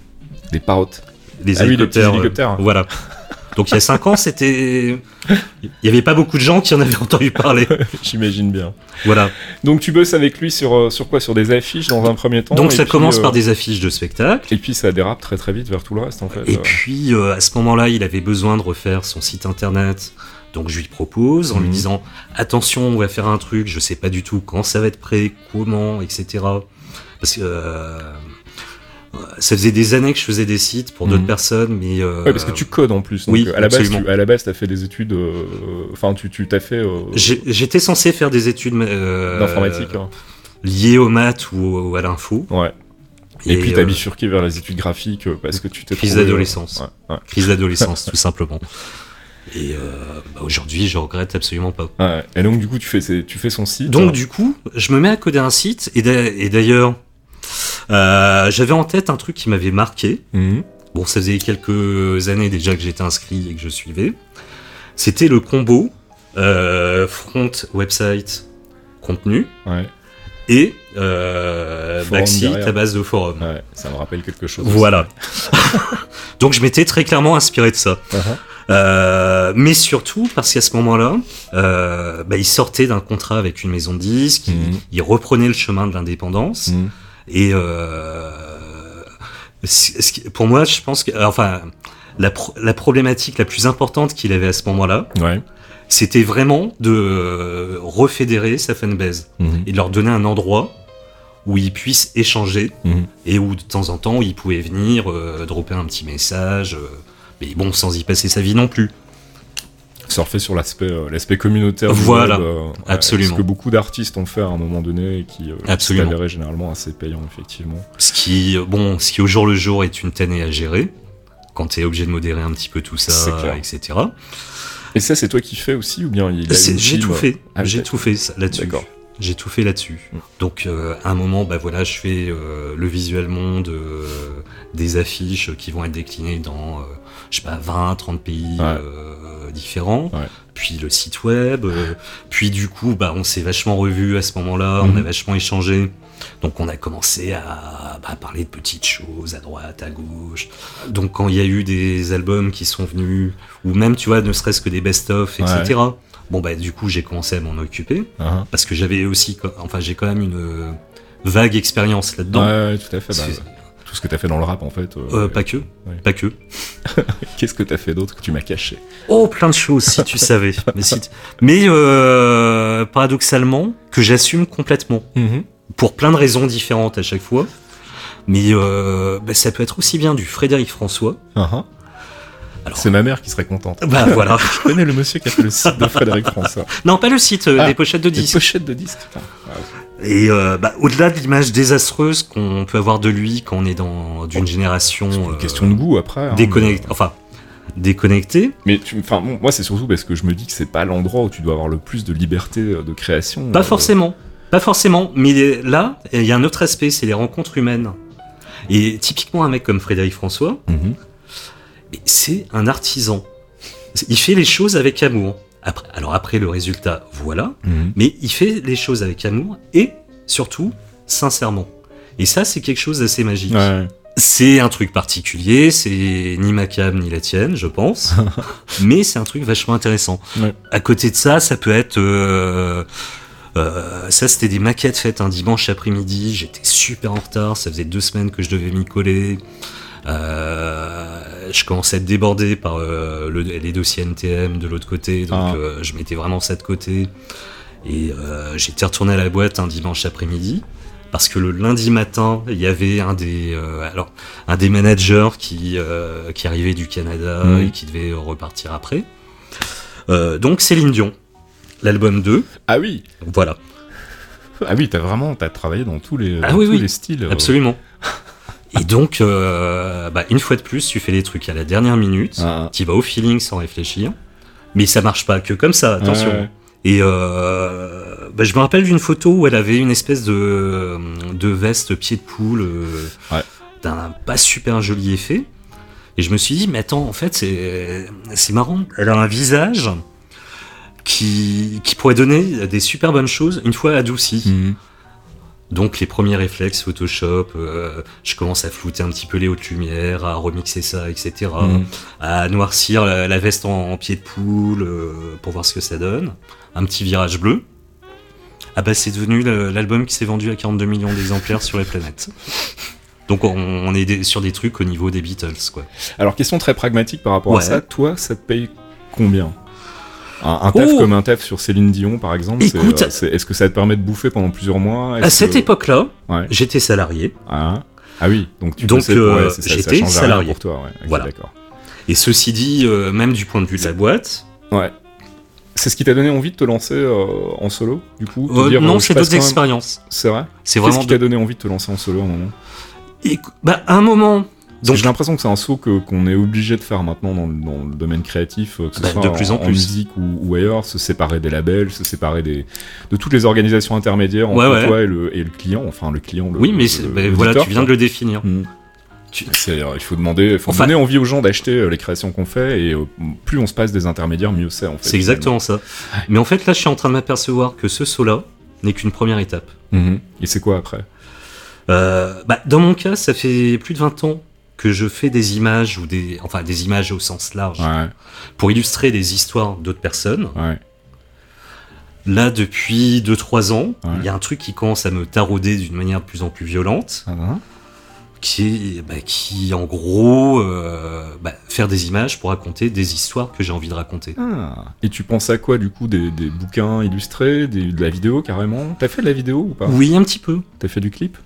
Des parottes. Ah oui, les petits hélicoptères. euh, voilà. Donc il y a 5 ans, c'était. Il n'y avait pas beaucoup de gens qui en avaient entendu parler. J'imagine bien. Voilà. Donc tu bosses avec lui sur, euh, sur quoi? Sur des affiches dans un premier temps? Donc ça puis, commence euh, par des affiches de spectacle. Et puis ça dérape très très vite vers tout le reste en fait. Et puis euh, à ce moment-là, il avait besoin de refaire son site internet. Donc je lui propose en lui Mhm. disant attention, on va faire un truc, je sais pas du tout quand ça va être prêt, comment, etc. Parce que euh, ça faisait des années que je faisais des sites pour d'autres Mhm. personnes, mais euh, Ouais, parce que tu codes en plus. Donc, oui, euh, à la base, absolument. tu, à la base, t'as fait des études. euh, Enfin, tu, tu t'as fait euh, j'étais censé faire des études euh, d'informatique. hein. liées aux maths ou, au- à l'info. Ouais. Et, puis euh, t'as bifurqué vers les études graphiques parce que tu t'es Crise trouvé, d'adolescence. Ouais, ouais. Crise d'adolescence, tout simplement. Et euh, bah, aujourd'hui, je regrette absolument pas. Ouais. Et donc du coup, tu fais, tu fais son site. Donc du coup, je me mets à coder un site et d'a- et d'ailleurs, j'avais en tête un truc qui m'avait marqué. Mhm. Bon, ça faisait quelques années déjà que j'étais inscrit et que je suivais. C'était le combo euh, front website contenu Ouais. et euh, derrière. à base de forum. Ouais. Ça me rappelle quelque chose. Voilà. Donc je m'étais très clairement inspiré de ça. Uh-huh. Euh, mais surtout parce qu'à ce moment-là, euh, bah, il sortait d'un contrat avec une maison de disques, il- Mhm. il, reprenait le chemin de l'indépendance. Mhm. Et euh, pour moi, je pense que, enfin, la, pro- la problématique la plus importante qu'il avait à ce moment-là, Ouais. c'était vraiment de euh, refédérer sa fanbase Mhm. et de leur donner un endroit où ils puissent échanger Mhm. et où de temps en temps ils pouvaient venir euh, dropper un petit message, euh, mais bon, sans y passer sa vie non plus. Surfer sur l'aspect euh, l'aspect communautaire. du Voilà. web, euh, Absolument. Ce que beaucoup d'artistes ont fait à un moment donné et qui euh, avéré généralement assez payant, effectivement. Ce qui, bon, ce qui au jour le jour est une tannée à gérer quand tu es obligé de modérer un petit peu tout ça, etc. Et ça, c'est toi qui fais aussi ou bien il J'ai tout fait, ah, j'ai tout fait là-dessus. J'ai tout fait là-dessus. Donc euh, à un moment, bah voilà, je fais euh, le visuel monde, euh, des affiches qui vont être déclinées dans, je sais pas, 20, 30 pays Ouais. euh, différents. Ouais. Puis le site web. euh, puis du coup, bah on s'est vachement revu à ce moment-là, on Mhm. a vachement échangé. Donc on a commencé à bah, parler de petites choses à droite, à gauche. Donc quand il y a eu des albums qui sont venus, ou même tu vois, ne serait-ce que des best-of, etc. Bon bah du coup j'ai commencé à m'en occuper Ah, parce que j'avais aussi, enfin j'ai quand même une euh, vague expérience là-dedans. Ouais, ouais, tout à fait. bah, tout ce que t'as fait dans le rap, en fait. euh, Euh, pas que, Ouais. pas que. Qu'est-ce que t'as fait d'autre que tu m'as caché Oh, plein de choses si tu savais. Mais, si Mais, euh, paradoxalement, que j'assume complètement pour plein de raisons différentes à chaque fois. Mais euh, bah, ça peut être aussi bien du Frédéric François. Alors- C'est ma mère qui serait contente. Bah voilà. Je connais le monsieur qui a fait le site de Frédéric François. non, pas le site, Ah, des pochettes de Des disques. pochettes de disques. putain. Ah, Et euh, bah, au-delà de l'image désastreuse qu'on peut avoir de lui quand on est dans d'une génération c'est une euh, question de goût après. hein, déconnectée, mais- enfin déconnectée, Mais enfin, bon, moi, c'est surtout parce que je me dis que c'est pas l'endroit où tu dois avoir le plus de liberté euh, de création. Pas Euh, forcément, pas forcément. Mais là, il y a un autre aspect, c'est les rencontres humaines. Et typiquement, un mec comme Frédéric François, mhm. c'est un artisan. Il fait les choses avec amour. Après, alors après le résultat, voilà. Mhm. Mais il fait les choses avec amour et surtout sincèrement. Et ça, c'est quelque chose d'assez magique. Ouais. C'est un truc particulier, c'est ni ma cam ni la tienne, je pense. mais c'est un truc vachement intéressant. Ouais. À côté de ça, ça peut être... euh, euh, ça, c'était des maquettes faites un dimanche après-midi. J'étais super en retard. Ça faisait deux semaines que je devais m'y coller. Euh, je commençais à être débordé par euh, le- les dossiers NTM de l'autre côté. Donc, Ah. euh, je mettais vraiment ça de côté. Et j'étais retourné à la boîte un dimanche après-midi. Parce que le lundi matin, il y avait un des, euh, alors, un des managers qui, euh, qui arrivait du Canada Mhm. et qui devait repartir après. Euh, donc Céline Dion, l'album 2, Ah oui. voilà, Ah oui, t'as vraiment, t'as travaillé dans tous les, Ah oui, tous oui. les styles. absolument. et donc, euh, bah, une fois de plus, tu fais les trucs à la dernière minute, Ah, tu vas au feeling sans réfléchir, mais ça marche pas que comme ça, attention. Ouais. Et euh, bah, je me rappelle d'une photo où elle avait une espèce de, de veste pied de poule euh, Ouais. d'un pas super joli effet. Et je me suis dit, mais attends, en fait, c'est c'est marrant. Elle a un visage qui, qui pourrait donner des super bonnes choses une fois adouci. Mhm. Donc les premiers réflexes Photoshop, euh, je commence à flouter un petit peu les hautes lumières, à remixer ça, etc. Mhm. À noircir la, la veste en, en pied de poule euh, pour voir ce que ça donne. Un petit virage bleu. Ah bah c'est devenu l'album qui s'est vendu à 42 millions d'exemplaires sur les planètes. Donc on, est sur des trucs au niveau des Beatles quoi. Alors, question très pragmatique par rapport à ça. Toi, ça te paye combien? Un, un taf Oh comme un taf sur Céline Dion, par exemple, Écoute- euh, est-ce que ça te permet de bouffer pendant plusieurs mois? À cette que- époque-là, Ouais. j'étais salarié. Ah, ah oui, donc tu Donc, euh, ouais, j'étais salarié. pour toi. Ouais, Voilà. d'accord. Et ceci dit, euh, même du point de vue de la boîte, Ouais. C'est ce qui t'a donné envie de te lancer euh, en solo, du coup? Dire, non, c'est d'autres même- expériences. C'est vrai? C'est Qu'est-ce vraiment qui de- t'a donné envie de te lancer en solo à un moment? Bah, à un moment. Donc, j'ai l'impression que c'est un saut que- qu'on est obligé de faire maintenant dans, le- dans le domaine créatif, euh, que ce Bah, soit de plus en plus. musique ou, ou ailleurs, se séparer des labels, se séparer des, de toutes les organisations intermédiaires entre Ouais, ouais. toi et le, et le client, enfin le client. Le, oui, mais le- bah, voilà, tu viens quoi. de le définir. Mm. Tu- C'est- il faut demander, faut Enfin- donner envie aux gens d'acheter euh, les créations qu'on fait, et euh, plus on se passe des intermédiaires, mieux c'est en fait. C'est exactement ça. Mais en fait, là, je suis en train de m'apercevoir que ce saut-là n'est qu'une première étape. Mhm. Et c'est quoi après? Euh, bah, dans mon cas, ça fait plus de 20 ans que je fais des images ou des, enfin des images au sens large Ouais, pour illustrer des histoires d'autres personnes. ouais. Là, depuis 2-3 ans, il Ouais. y a un truc qui commence à me tarauder d'une manière de plus en plus violente, Ah, hein. qui est, bah, qui en gros, euh, bah, faire des images pour raconter des histoires que j'ai envie de raconter. Ah. Et tu penses à quoi du coup des, des bouquins illustrés, des- de la vidéo carrément? T'as fait de la vidéo ou pas? Oui, un petit peu. T'as fait du clip?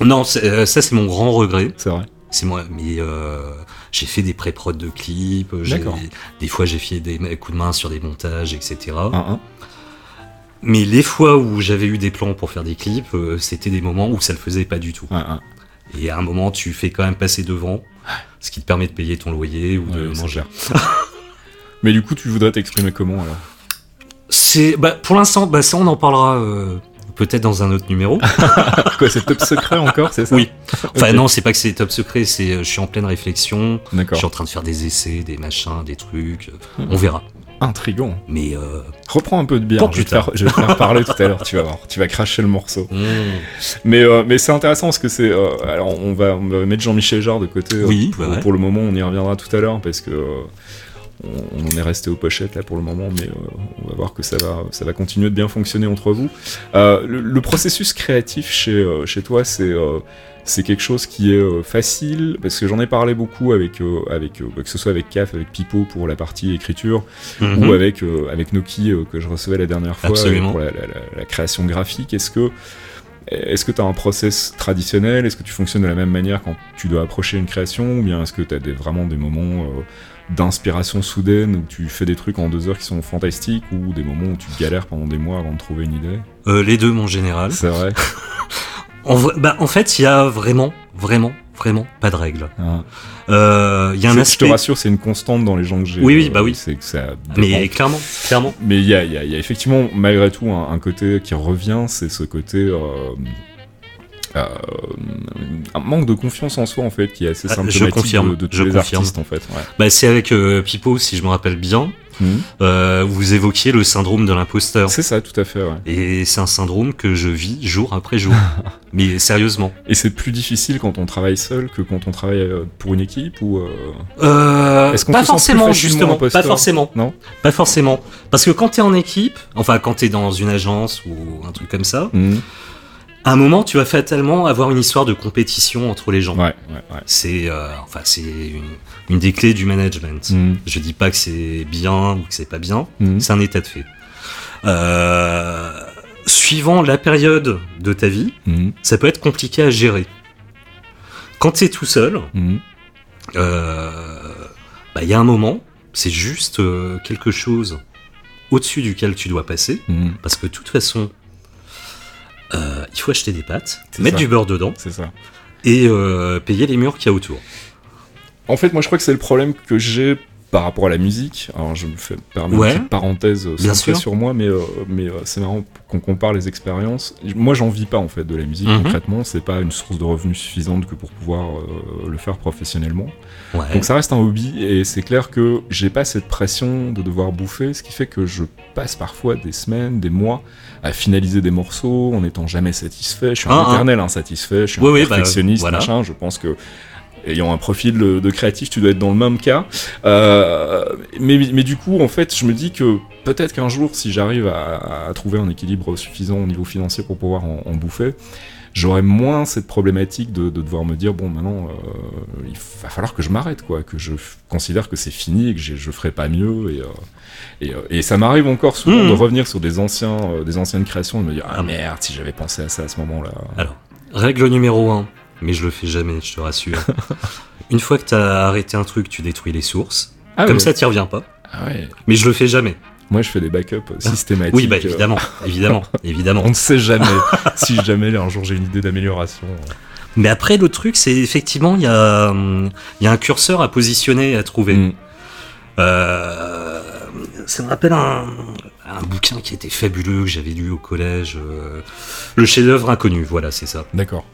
Non, euh, ça c'est mon grand regret. C'est vrai. C'est moi, mais euh, j'ai fait des pré-prod de clips. Des fois, j'ai fait des coups de main sur des montages, etc. Un, un. Mais les fois où j'avais eu des plans pour faire des clips, euh, c'était des moments où ça le faisait pas du tout. Un. Et à un moment, tu fais quand même passer devant, ce qui te permet de payer ton loyer ou de Ouais, manger. Mais du coup, tu voudrais t'exprimer comment alors? C'est, bah, pour l'instant, bah, ça on en parlera euh, peut-être dans un autre numéro. Quoi, c'est top secret encore, c'est ça Oui. Enfin non, c'est pas que c'est top secret, c'est euh, je suis en pleine réflexion, je D'accord. suis en train de faire des essais, des machins, des trucs. euh. On verra. Intrigant. Mais euh, Reprends un peu de bière. Pour je, vais te faire, je vais te faire parler tout à l'heure, tu vas voir. Tu vas cracher le morceau. hmm, Mais, euh, mais c'est intéressant parce que c'est. euh, alors, on va, on va mettre Jean-Michel Jarre de côté. Oui, ouais. pour le moment, on y reviendra tout à l'heure parce que. On, on en est resté aux pochettes là pour le moment, mais euh, on va voir que ça va, ça va continuer de bien fonctionner entre vous. Euh, le, le processus créatif chez, euh, chez toi, c'est euh, c'est quelque chose qui est euh, facile? Parce que j'en ai parlé beaucoup avec, euh, avec euh, que ce soit avec CAF, avec Pipo pour la partie écriture, mhm. ou avec, euh, avec Noki euh, que je recevais la dernière fois pour la, la- la- création graphique. Est-ce que est-ce que tu as un process traditionnel? Est-ce que tu fonctionnes de la même manière quand tu dois approcher une création? Ou bien est-ce que tu as des, vraiment des moments euh, d'inspiration soudaine où tu fais des trucs en deux heures qui sont fantastiques ou des moments où tu galères pendant des mois avant de trouver une idée Euh, les deux, mon général. C'est vrai En, vrai- bah, en fait, il y a vraiment, vraiment, vraiment pas de règle. Hein. Euh, Il y a un C'est- Je aspect. te rassure, c'est une constante dans les gens que j'ai. Oui, oui, euh, bah oui. C'est que ça Mais clairement, clairement. Mais il y a, il y a- y a effectivement, malgré tout, un, un côté qui revient, c'est ce côté. euh, euh, un manque de confiance en soi en fait qui est assez Ah, je symptomatique confirme, de, de tous je les confirme. artistes en fait ouais. Bah, c'est avec euh, Pipo, si je me rappelle bien. Mhm. Euh, vous évoquiez le syndrome de l'imposteur. c'est ça tout à fait ouais. Et c'est un syndrome que je vis jour après jour. Mais sérieusement. et c'est plus difficile quand on travaille seul que quand on travaille euh, pour une équipe ou Est-ce qu'on pas se forcément, justement. Pas forcément. non Pas forcément. Parce que quand t'es en équipe, enfin quand t'es dans une agence ou un truc comme ça, Mhm. À un moment tu vas fatalement avoir une histoire de compétition entre les gens. ouais ouais ouais C'est euh, enfin c'est une, une des clés du management. Mhm. Je dis pas que c'est bien ou que c'est pas bien, Mhm. c'est un état de fait. Euh, suivant la période de ta vie, Mhm. ça peut être compliqué à gérer. Quand t'es tout seul, Mhm. euh, bah, il y a un moment, c'est juste quelque chose au-dessus duquel tu dois passer, parce que de toute façon, euh, il faut acheter des pâtes, mettre ça. du beurre dedans ça et euh, payer les murs qu'il y a autour. En fait, moi, je crois que c'est le problème que j'ai par rapport à la musique. Alors, je me fais permettre Ouais. une petite parenthèse euh, centrée sur moi, mais, euh, mais euh, c'est marrant qu'on compare les expériences. Moi, j'en vis pas, en fait, de la musique, Mhm. concrètement. C'est pas une source de revenus suffisante que pour pouvoir euh, le faire professionnellement. Ouais. Donc, ça reste un hobby, et c'est clair que j'ai pas cette pression de devoir bouffer, ce qui fait que je passe parfois des semaines, des mois à finaliser des morceaux en étant jamais satisfait. Je suis un Ah, ah. éternel insatisfait, je suis un bah, perfectionniste, voilà. machin. Je pense que ayant un profil de, créatif, tu dois être dans le même cas. Euh, mais, mais du coup, en fait, je me dis que peut-être qu'un jour, si j'arrive à, à trouver un équilibre suffisant au niveau financier pour pouvoir en, en bouffer, j'aurai moins cette problématique de, de devoir me dire bon maintenant euh, il va falloir que je m'arrête quoi que je considère que c'est fini et que je ferai pas mieux et, euh, et, euh, et ça m'arrive encore souvent Mhm. de revenir sur des anciens des anciennes créations et de me dire ah Ah, merde si j'avais pensé à ça à ce moment là Alors, règle numéro 1, mais je le fais jamais, je te rassure. Une fois que t'as arrêté un truc, tu détruis les sources. ah Comme ouais. ça, t'y reviens pas. Ah ouais. Mais je le fais jamais. Moi, je fais des backups euh, systématiques. Oui, bah euh, évidemment, évidemment, évidemment. On ne sait jamais si jamais un jour j'ai une idée d'amélioration. Mais après, le truc, c'est effectivement, il y, a, il y a un curseur à positionner et à trouver. Mm. Euh, ça me rappelle un, un bouquin qui était fabuleux, que j'avais lu au collège. euh, le chef-d'œuvre inconnu, voilà, c'est ça. D'accord.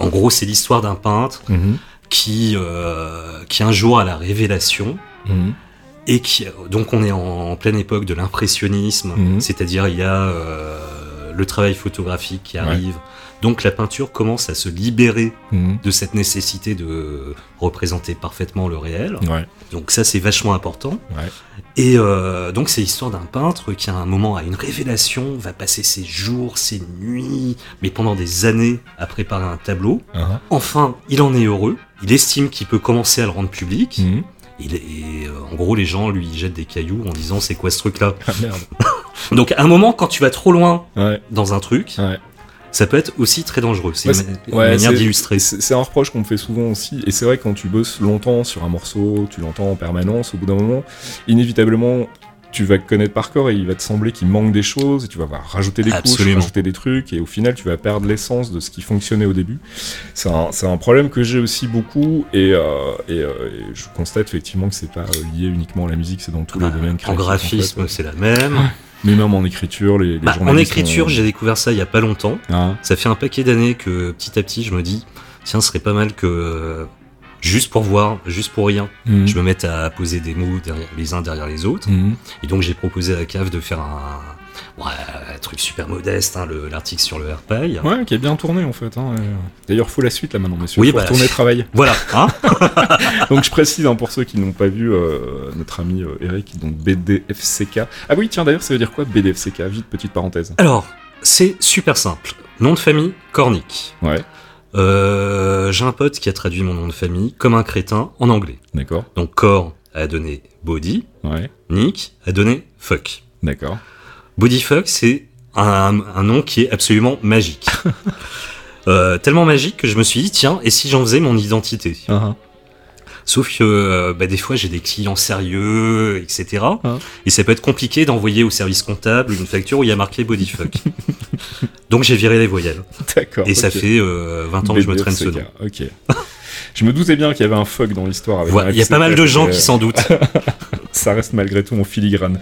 En gros, c'est l'histoire d'un peintre Mhm. qui, euh, qui un jour a la révélation Mhm. et qui donc on est en, en pleine époque de l'impressionnisme, Mhm. c'est-à-dire il y a euh, le travail photographique qui Ouais. Donc la peinture commence à se libérer Mhm. de cette nécessité de représenter parfaitement le réel. Ouais, Donc ça c'est vachement important. ouais. Et euh, donc c'est l'histoire d'un peintre qui à un moment a une révélation, va passer ses jours, ses nuits, mais pendant des années à préparer un tableau. Uh-huh. Enfin, il en est heureux. Il estime qu'il peut commencer à le rendre public. Mhm. Il est- et euh, en gros, les gens lui jettent des cailloux en disant c'est quoi ce truc-là? Ah merde. Donc à un moment, quand tu vas trop loin Ouais, dans un truc, ouais. Ça peut être aussi très dangereux. C'est Ouais, une, c'est- une ouais, manière d'illustrer. C'est un reproche qu'on me fait souvent aussi, et c'est vrai que quand tu bosses longtemps sur un morceau, tu l'entends en permanence, au bout d'un moment, inévitablement, tu vas connaître par corps et il va te sembler qu'il manque des choses, et tu vas voir rajouter des couches, Absolument. rajouter des trucs, et au final, tu vas perdre l'essence de ce qui fonctionnait au début. C'est un, c'est un problème que j'ai aussi beaucoup, et, euh, et, euh, et je constate effectivement que c'est pas lié uniquement à la musique, c'est dans tous les domaines en créatifs. graphisme, fait. c'est la même. Mais même en écriture, les, les Bah, en écriture, ont- j'ai découvert ça il y a pas longtemps. Hein Ça fait un paquet d'années que petit à petit, je me dis, tiens, ce serait pas mal que euh, juste pour voir, juste pour rien, Mhm. je me mette à poser des mots derrière, les uns derrière les autres. Mhm. Et donc j'ai proposé à la cave de faire un, ouais, un truc super modeste, hein, le- l'article sur le AirPay. Ouais, qui est bien tourné en fait. hein, euh, D'ailleurs, faut la suite là maintenant, monsieur. Oui, faut bah, retourner travailler. Voilà, hein Donc je précise hein, pour ceux qui n'ont pas vu euh, notre ami euh, Eric, donc BDFCK. Ah oui, tiens d'ailleurs, ça veut dire quoi BDFCK Vite petite parenthèse. Alors, c'est super simple. Nom de famille, Cornic. Ouais, Euh, j'ai un pote qui a traduit mon nom de famille comme un crétin en anglais. d'accord. Donc Cor a donné body, Ouais, Nick a donné fuck. d'accord. Bodyfuck, c'est un, un nom qui est absolument magique. Euh, tellement magique que je me suis dit, tiens, et si j'en faisais mon identité? Ah, Sauf que euh, bah, des fois j'ai des clients sérieux, etc. Ah. Et ça peut être compliqué d'envoyer au service comptable une facture où il y a marqué bodyfuck. Donc j'ai viré les voyelles. D'accord. Et ça fait euh, 20 ans que je me traîne ce nom. Ok. je me doutais bien qu'il y avait un fuck dans l'histoire. Il y a pas mal de gens qui s'en doutent. ça reste malgré tout en filigrane.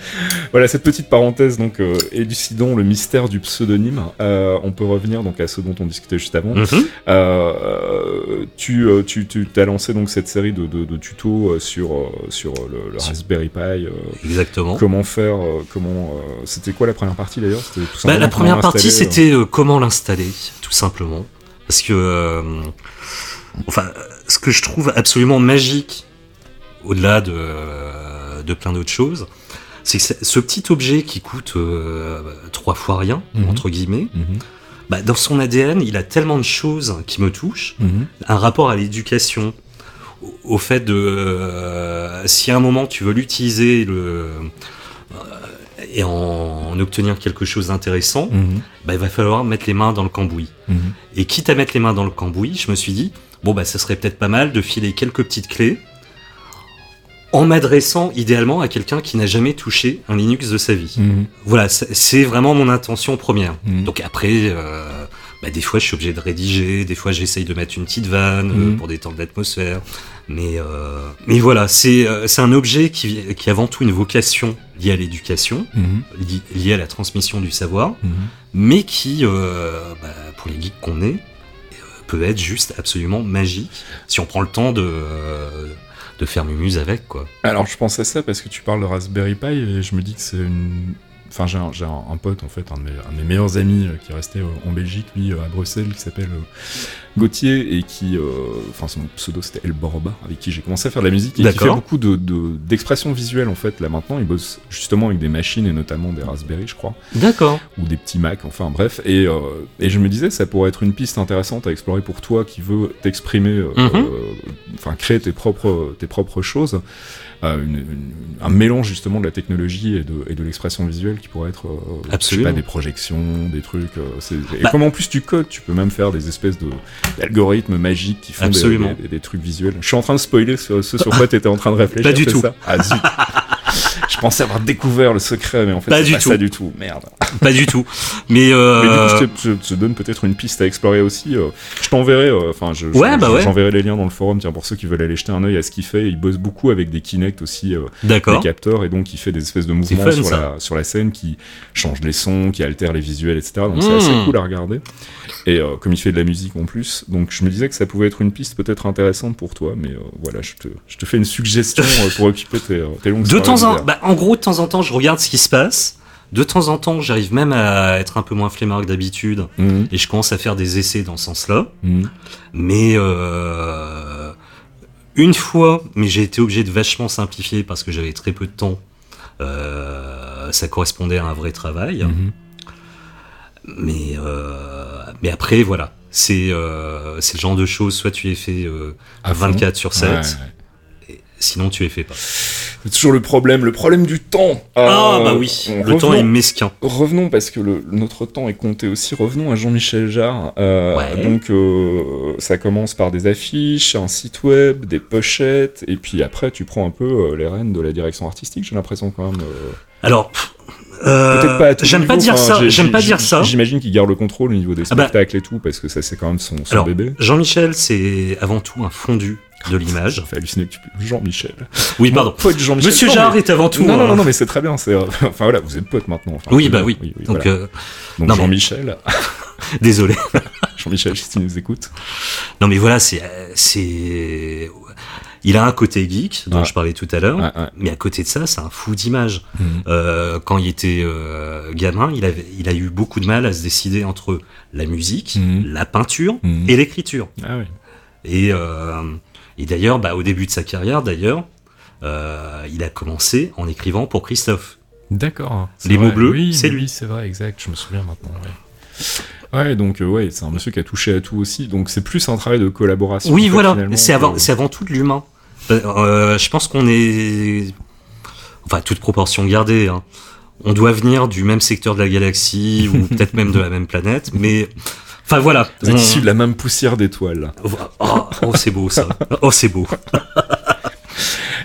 Voilà cette petite parenthèse donc euh, élucidant le mystère du pseudonyme. Euh, on peut revenir donc à ce dont on discutait juste avant. Mhm. Euh, tu, euh, tu, tu t'as lancé donc cette série de, de, de tutos sur sur le, le Raspberry Pi. Exactement. comment faire Comment C'était quoi la première partie d'ailleurs? Bah, la première partie, c'était comment l'installer, tout simplement. Parce que, enfin, ce que je trouve absolument magique, au-delà de, de plein d'autres choses, c'est ce petit objet qui coûte euh, trois fois rien, Mhm. entre guillemets, mhm, bah, dans son ADN, il a tellement de choses qui me touchent. mhm, Un rapport à l'éducation, au- au fait de euh, si à un moment tu veux l'utiliser le, euh, et en, en obtenir quelque chose d'intéressant, bah, il va falloir mettre les mains dans le cambouis. Et quitte à mettre les mains dans le cambouis, je me suis dit, bon, bah, ça serait peut-être pas mal de filer quelques petites clés en m'adressant idéalement à quelqu'un qui n'a jamais touché un Linux de sa vie. Mhm. Voilà, c'est vraiment mon intention première. Mhm. Donc après, euh, bah, des fois, je suis obligé de rédiger, des fois, j'essaye de mettre une petite vanne euh, Mhm. pour détendre l'atmosphère. Mais, euh, mais voilà, c'est euh, c'est un objet qui, qui a avant tout une vocation liée à l'éducation, li- liée à la transmission du savoir mais qui, euh, bah, pour les geeks qu'on est, peut être juste absolument magique si on prend le temps de, euh, de faire mumuse avec, quoi. Alors je pense à ça parce que tu parles de Raspberry Pi et je me dis que c'est une. Enfin, j'ai un, un- un pote, en fait, un de mes, meilleurs amis euh, qui est resté euh, en Belgique, lui, euh, à Bruxelles, qui s'appelle Gauthier et qui. euh, Enfin, son pseudo c'était El Borba, avec qui j'ai commencé à faire de la musique et qui fait beaucoup de- de- d'expressions visuelles, en fait, là maintenant. Il bosse justement avec des machines et notamment des Raspberry, je crois D'accord. ou des petits Mac, enfin bref. Et, euh, et je me disais, ça pourrait être une piste intéressante à explorer pour toi qui veux t'exprimer, euh, Mhm. enfin créer tes propres, tes propres choses. Euh, une- une- un mélange justement de la technologie et de, et de l'expression visuelle qui pourrait être, euh, je sais Absolument. pas, des projections, des trucs. euh, c'est- et Bah- comme en plus tu codes, tu peux même faire des espèces de d'algorithmes magiques qui font des, des- des trucs visuels. Je suis en train de spoiler ce, ce sur quoi tu étais en train de réfléchir. Pas du tout. ça? Ah zut. Je pensais avoir découvert le secret, mais en fait, Pas c'est du pas tout. ça du tout. Merde. Pas du tout. Mais, euh, Mais du coup, je te, je te donne peut-être une piste à explorer aussi. euh, je t'enverrai, euh, enfin, je, je- Ouais, bah je- ouais. j'enverrai les liens dans le forum, tiens, pour ceux qui veulent aller jeter un œil à ce qu'il fait. Il bosse beaucoup avec des Kinect aussi, euh, des capteurs, et donc il fait des espèces de mouvements fun, sur, ça. la, sur la scène qui changent les sons, qui altèrent les visuels, etc. Donc c'est Mm. assez cool à regarder. Et euh, comme il fait de la musique en plus, donc je me disais que ça pouvait être une piste peut-être intéressante pour toi, mais euh, voilà, je te, je te fais une suggestion euh, pour occuper tes, tes longues De temps en, bah, en gros, de temps en temps, je regarde ce qui se passe. De temps en temps, j'arrive même à être un peu moins flemmard que d'habitude. Mhm. Et je commence à faire des essais dans ce sens-là. Mhm. Mais euh, une fois, mais j'ai été obligé de vachement simplifier parce que j'avais très peu de temps. Euh, ça correspondait à un vrai travail. Mhm. Mais, euh, mais après, voilà. C'est euh, c'est le genre de choses, soit tu les fais euh, À fond. 24 sur 7, Ouais, ouais. Sinon tu les fais pas. C'est toujours le problème, le problème du temps. Ah Euh, bah oui, le revenons- temps est mesquin. Revenons parce que le, notre temps est compté aussi. Revenons à Jean-Michel Jarre. Euh, Ouais. Donc euh, ça commence par des affiches, un site web, des pochettes, et puis après tu prends un peu les rênes de la direction artistique. J'ai l'impression quand même. Alors, pff, Peut-être pas à tous les j'aime pas dire enfin, ça. j'ai- J'aime j'ai- pas dire ça. J'imagine qu'il garde le contrôle au niveau des Ah bah. spectacles et tout parce que ça c'est quand même son, son Alors, bébé. Jean-Michel, c'est avant tout un fondu de l'image. Fait halluciner que tu peux. Jean-Michel. Oui, pardon. Pote Jean-Michel. Monsieur Jarre mais- est avant tout. Non, non, non, non, mais c'est très bien. c'est, euh, Enfin voilà, vous êtes potes maintenant. enfin, Oui, bah bien, oui. Donc, euh, Donc mais- Jean-Michel, désolé. Jean-Michel, si tu nous écoutes. Non, mais voilà, c'est, euh, c'est, il a un côté geek dont Ouais. je parlais tout à l'heure. Ouais. Mais à côté de ça, c'est un fou d'image. Mhm. Euh, quand il était euh, gamin, il, avait, il a eu beaucoup de mal à se décider entre la musique, Mhm. la peinture Mhm. et l'écriture. Ah oui. Et, euh, et d'ailleurs, bah, au début de sa carrière, d'ailleurs, il a commencé en écrivant pour Christophe. D'accord. Les mots bleus, oui, c'est oui, lui. c'est vrai, exact. Je me souviens maintenant. Ouais, Ouais, donc euh, ouais, c'est un monsieur qui a touché à tout aussi. Donc c'est plus un travail de collaboration. Oui, voilà, finalement, c'est avant, que- c'est avant tout de l'humain. Euh, euh, je pense qu'on est, enfin, toute proportion gardée. Hein. On doit venir du même secteur de la galaxie ou peut-être même de la même planète, mais enfin voilà. Vous êtes On- issus de la même poussière d'étoiles. Oh, oh, c'est beau ça. Oh, c'est beau.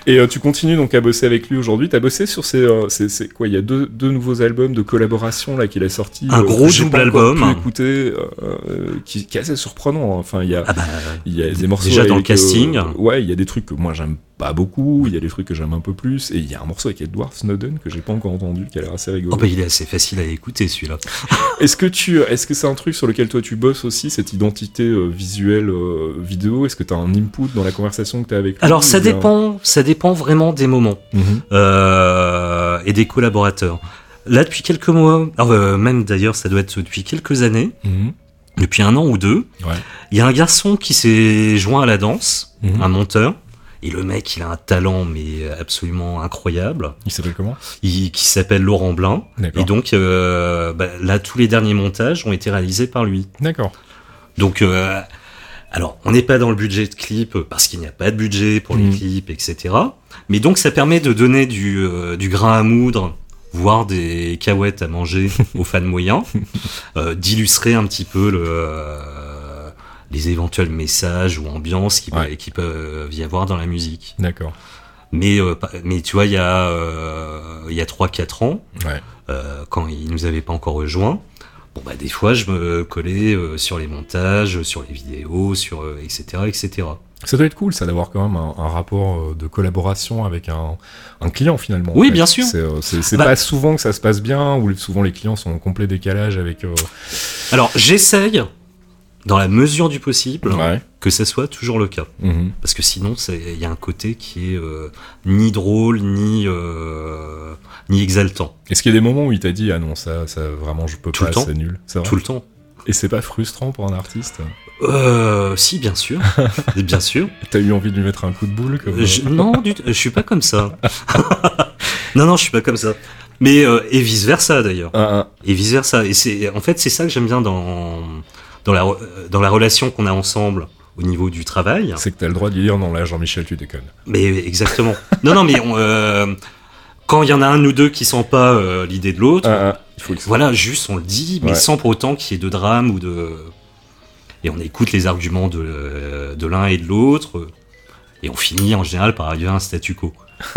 Et euh, tu continues donc à bosser avec lui aujourd'hui. T'as bossé sur ces, euh, ces- ces- quoi Il y a deux, deux nouveaux albums de collaboration là qu'il a sorti. Un gros que j'ai double album. Pu écouter, euh, euh, qui, qui est assez surprenant. hein. Enfin, il y a, Ah bah, y a des morceaux Déjà dans le euh, casting. ouais, il y a des trucs que moi j'aime pas beaucoup. Il y a des trucs que j'aime un peu plus. Et il y a un morceau avec Edward Snowden que j'ai pas encore entendu, qui a l'air assez rigolo. oh, bah, il est assez facile à écouter celui-là. Est-ce que tu, est-ce que c'est un truc sur lequel toi tu bosses aussi cette identité euh, visuelle euh, vidéo? Est-ce que tu as un input dans la conversation que tu as avec lui Alors ça dépend, ça dépend vraiment des moments Mhm. euh, et des collaborateurs. Là depuis quelques mois, alors, euh, même d'ailleurs ça doit être depuis quelques années, Mhm. depuis un an ou deux, Ouais. il y a un garçon qui s'est joint à la danse, Mhm. un monteur. Et le mec, il a un talent mais absolument incroyable, Il s'appelle comment? Il, qui s'appelle Laurent Blin. Et donc euh, bah, là, tous les derniers montages ont été réalisés par lui. D'accord. Donc, euh, alors, on n'est pas dans le budget de clip parce qu'il n'y a pas de budget pour les Mhm. clips, etc. Mais donc, ça permet de donner du, euh, du grain à moudre, voire des cahuètes à manger aux fans moyens, euh, d'illustrer un petit peu le, euh, les éventuels messages ou ambiances qui, Ouais. qui peuvent y avoir dans la musique. D'accord. Mais, euh, mais tu vois, il y a, euh, il y a 3-4 ans, Ouais. euh, quand il nous avait pas encore rejoint, bon bah des fois je me collais sur les montages, sur les vidéos, sur etc etc. Ça doit être cool, ça, d'avoir quand même un, un rapport de collaboration avec un, un client finalement. en Oui, fait. bien sûr. C'est Bah- pas souvent que ça se passe bien, ou souvent les clients sont en complet décalage avec. Alors j'essaye, dans la mesure du possible, Ouais. que ça soit toujours le cas, Mhm. parce que sinon il y a un côté qui est euh, ni drôle ni euh, ni exaltant Est-ce qu'il y a des moments où il t'a dit ah non ça, ça vraiment je peux Tout pas, c'est nul. Tout le temps. Et c'est pas frustrant pour un artiste Euh, si bien sûr, bien sûr. T'as eu envie de lui mettre un coup de boule comme Je- non, du tout, je suis pas comme ça. non non, je suis pas comme ça. Mais euh, et vice versa d'ailleurs. Ah, ah. et vice versa. Et c'est en fait c'est ça que j'aime bien dans dans la re- dans la relation qu'on a ensemble au niveau du travail. C'est que t'as le droit de dire non là Jean-Michel tu déconnes. Mais exactement. non non mais on, euh, quand il y en a un ou deux qui sent pas euh, l'idée de l'autre, Ah, ah. Il faut que voilà juste on le dit, mais Ouais. sans pour autant qu'il y ait de drame ou de et on écoute les arguments de de l'un et de l'autre et on finit en général par arriver à un statu quo.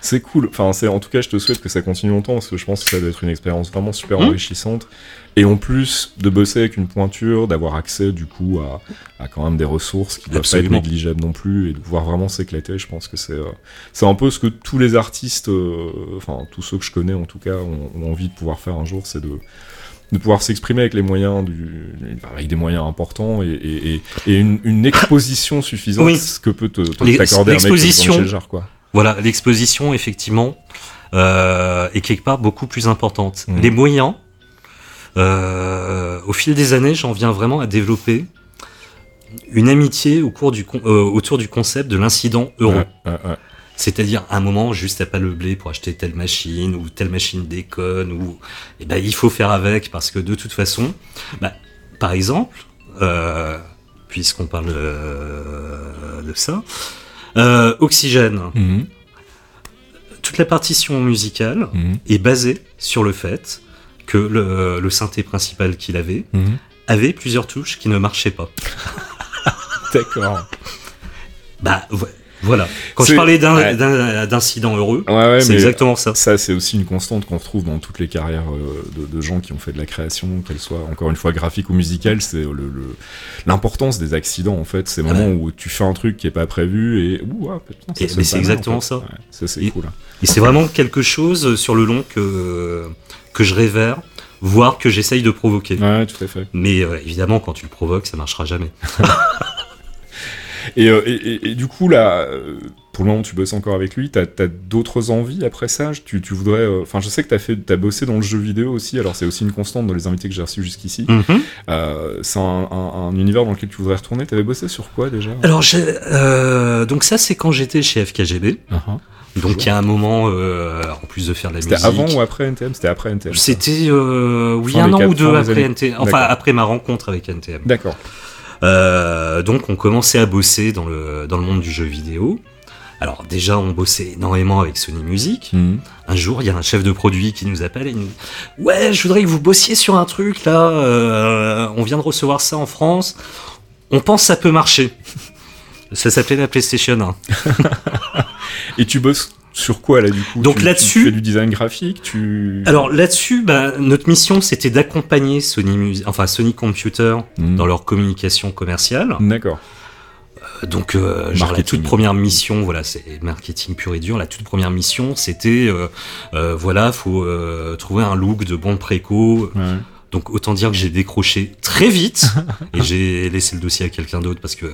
C'est cool. Enfin, en tout cas, je te souhaite que ça continue longtemps parce que je pense que ça doit être une expérience vraiment super Mhm. enrichissante. Et en plus de bosser avec une pointure, d'avoir accès du coup à, à quand même des ressources qui doivent Absolument. pas être négligeables non plus et de pouvoir vraiment s'éclater, je pense que c'est euh, c'est un peu ce que tous les artistes, euh, enfin tous ceux que je connais en tout cas, ont, ont envie de pouvoir faire un jour, c'est de de pouvoir s'exprimer avec les moyens du avec des moyens importants et, et, et, une, une exposition suffisante Oui. ce que peut te te- Les- t'accorder un mec comme quoi. Voilà, l'exposition, effectivement. euh, est quelque part beaucoup plus importante. Mhm. Les moyens, au fil des années, j'en viens vraiment à développer une amitié au cours du con- euh, autour du concept de l'incident euro. Ouais, ouais, ouais. C'est-à-dire un moment juste t'as pas le blé pour acheter telle machine ou telle machine déconne ou eh ben il faut faire avec parce que de toute façon, bah, par exemple, euh, puisqu'on parle euh, de ça, euh, Oxygène, Mhm, toute la partition musicale mhm, est basée sur le fait que le, le synthé principal qu'il avait mhm. avait plusieurs touches qui ne marchaient pas. D'accord. Bah vo- voilà. Quand je parlais d'un- ouais. heureux, Ouais, ouais, c'est exactement ça. ça, c'est aussi une constante qu'on retrouve dans toutes les carrières euh, de, de gens qui ont fait de la création, qu'elles soient encore une fois graphiques ou musicales. C'est le- le- l'importance des accidents, en fait. Ces moments où tu fais un truc qui est pas prévu et. Ouh, ah, putain, ça Et- mais c'est mal, exactement en fait. ça. Ça, c'est cool. hein. Et c'est vraiment quelque chose sur le long que, que je révère, voire que j'essaye de provoquer. Ouais, tout à fait. Mais euh, évidemment, quand tu le provoques, ça marchera jamais. Et, euh, et, et- et du coup, là, euh, pour le moment, tu bosses encore avec lui. T'as as, d'autres envies après ça? Tu, tu voudrais. euh, Enfin, je sais que t'as fait, as bossé dans le jeu vidéo aussi. Alors, c'est aussi une constante dans les invités que j'ai reçus jusqu'ici. Mhm. Euh, c'est un, un- un univers dans lequel tu voudrais retourner. T'avais bossé sur quoi déjà? Alors, donc ça, c'est quand j'étais chez FKGB. Uh-huh. Donc, il y a un moment, euh, en plus de faire de la C'était musique. avant ou après NTM C'était après NTM. C'était, euh, oui, Fin un an ou deux après NTM. Enfin, après ma rencontre avec NTM. D'accord. Euh, donc, on commençait à bosser dans le, dans le monde du jeu vidéo. Alors, déjà, on bossait énormément avec Sony Music. Mhm. Un jour, il y a un chef de produit qui nous appelle et nous dit Ouais, je voudrais que vous bossiez sur un truc là. on vient de recevoir ça en France. On pense que ça peut marcher. Ça s'appelait la PlayStation 1. Et tu bosses sur quoi là du coup? Donc là-dessus- tu fais du design graphique. Tu. Alors là-dessus, bah, notre mission c'était d'accompagner Sony, Mus- enfin Sony Computer Mhm. dans leur communication commerciale. D'accord. Euh, Donc, euh, genre la toute première mission, voilà, c'est marketing pur et dur. La toute première mission, c'était, euh, euh, voilà, faut trouver un look de bon préco. Ouais. Donc autant dire que j'ai décroché très vite et j'ai laissé le dossier à quelqu'un d'autre parce que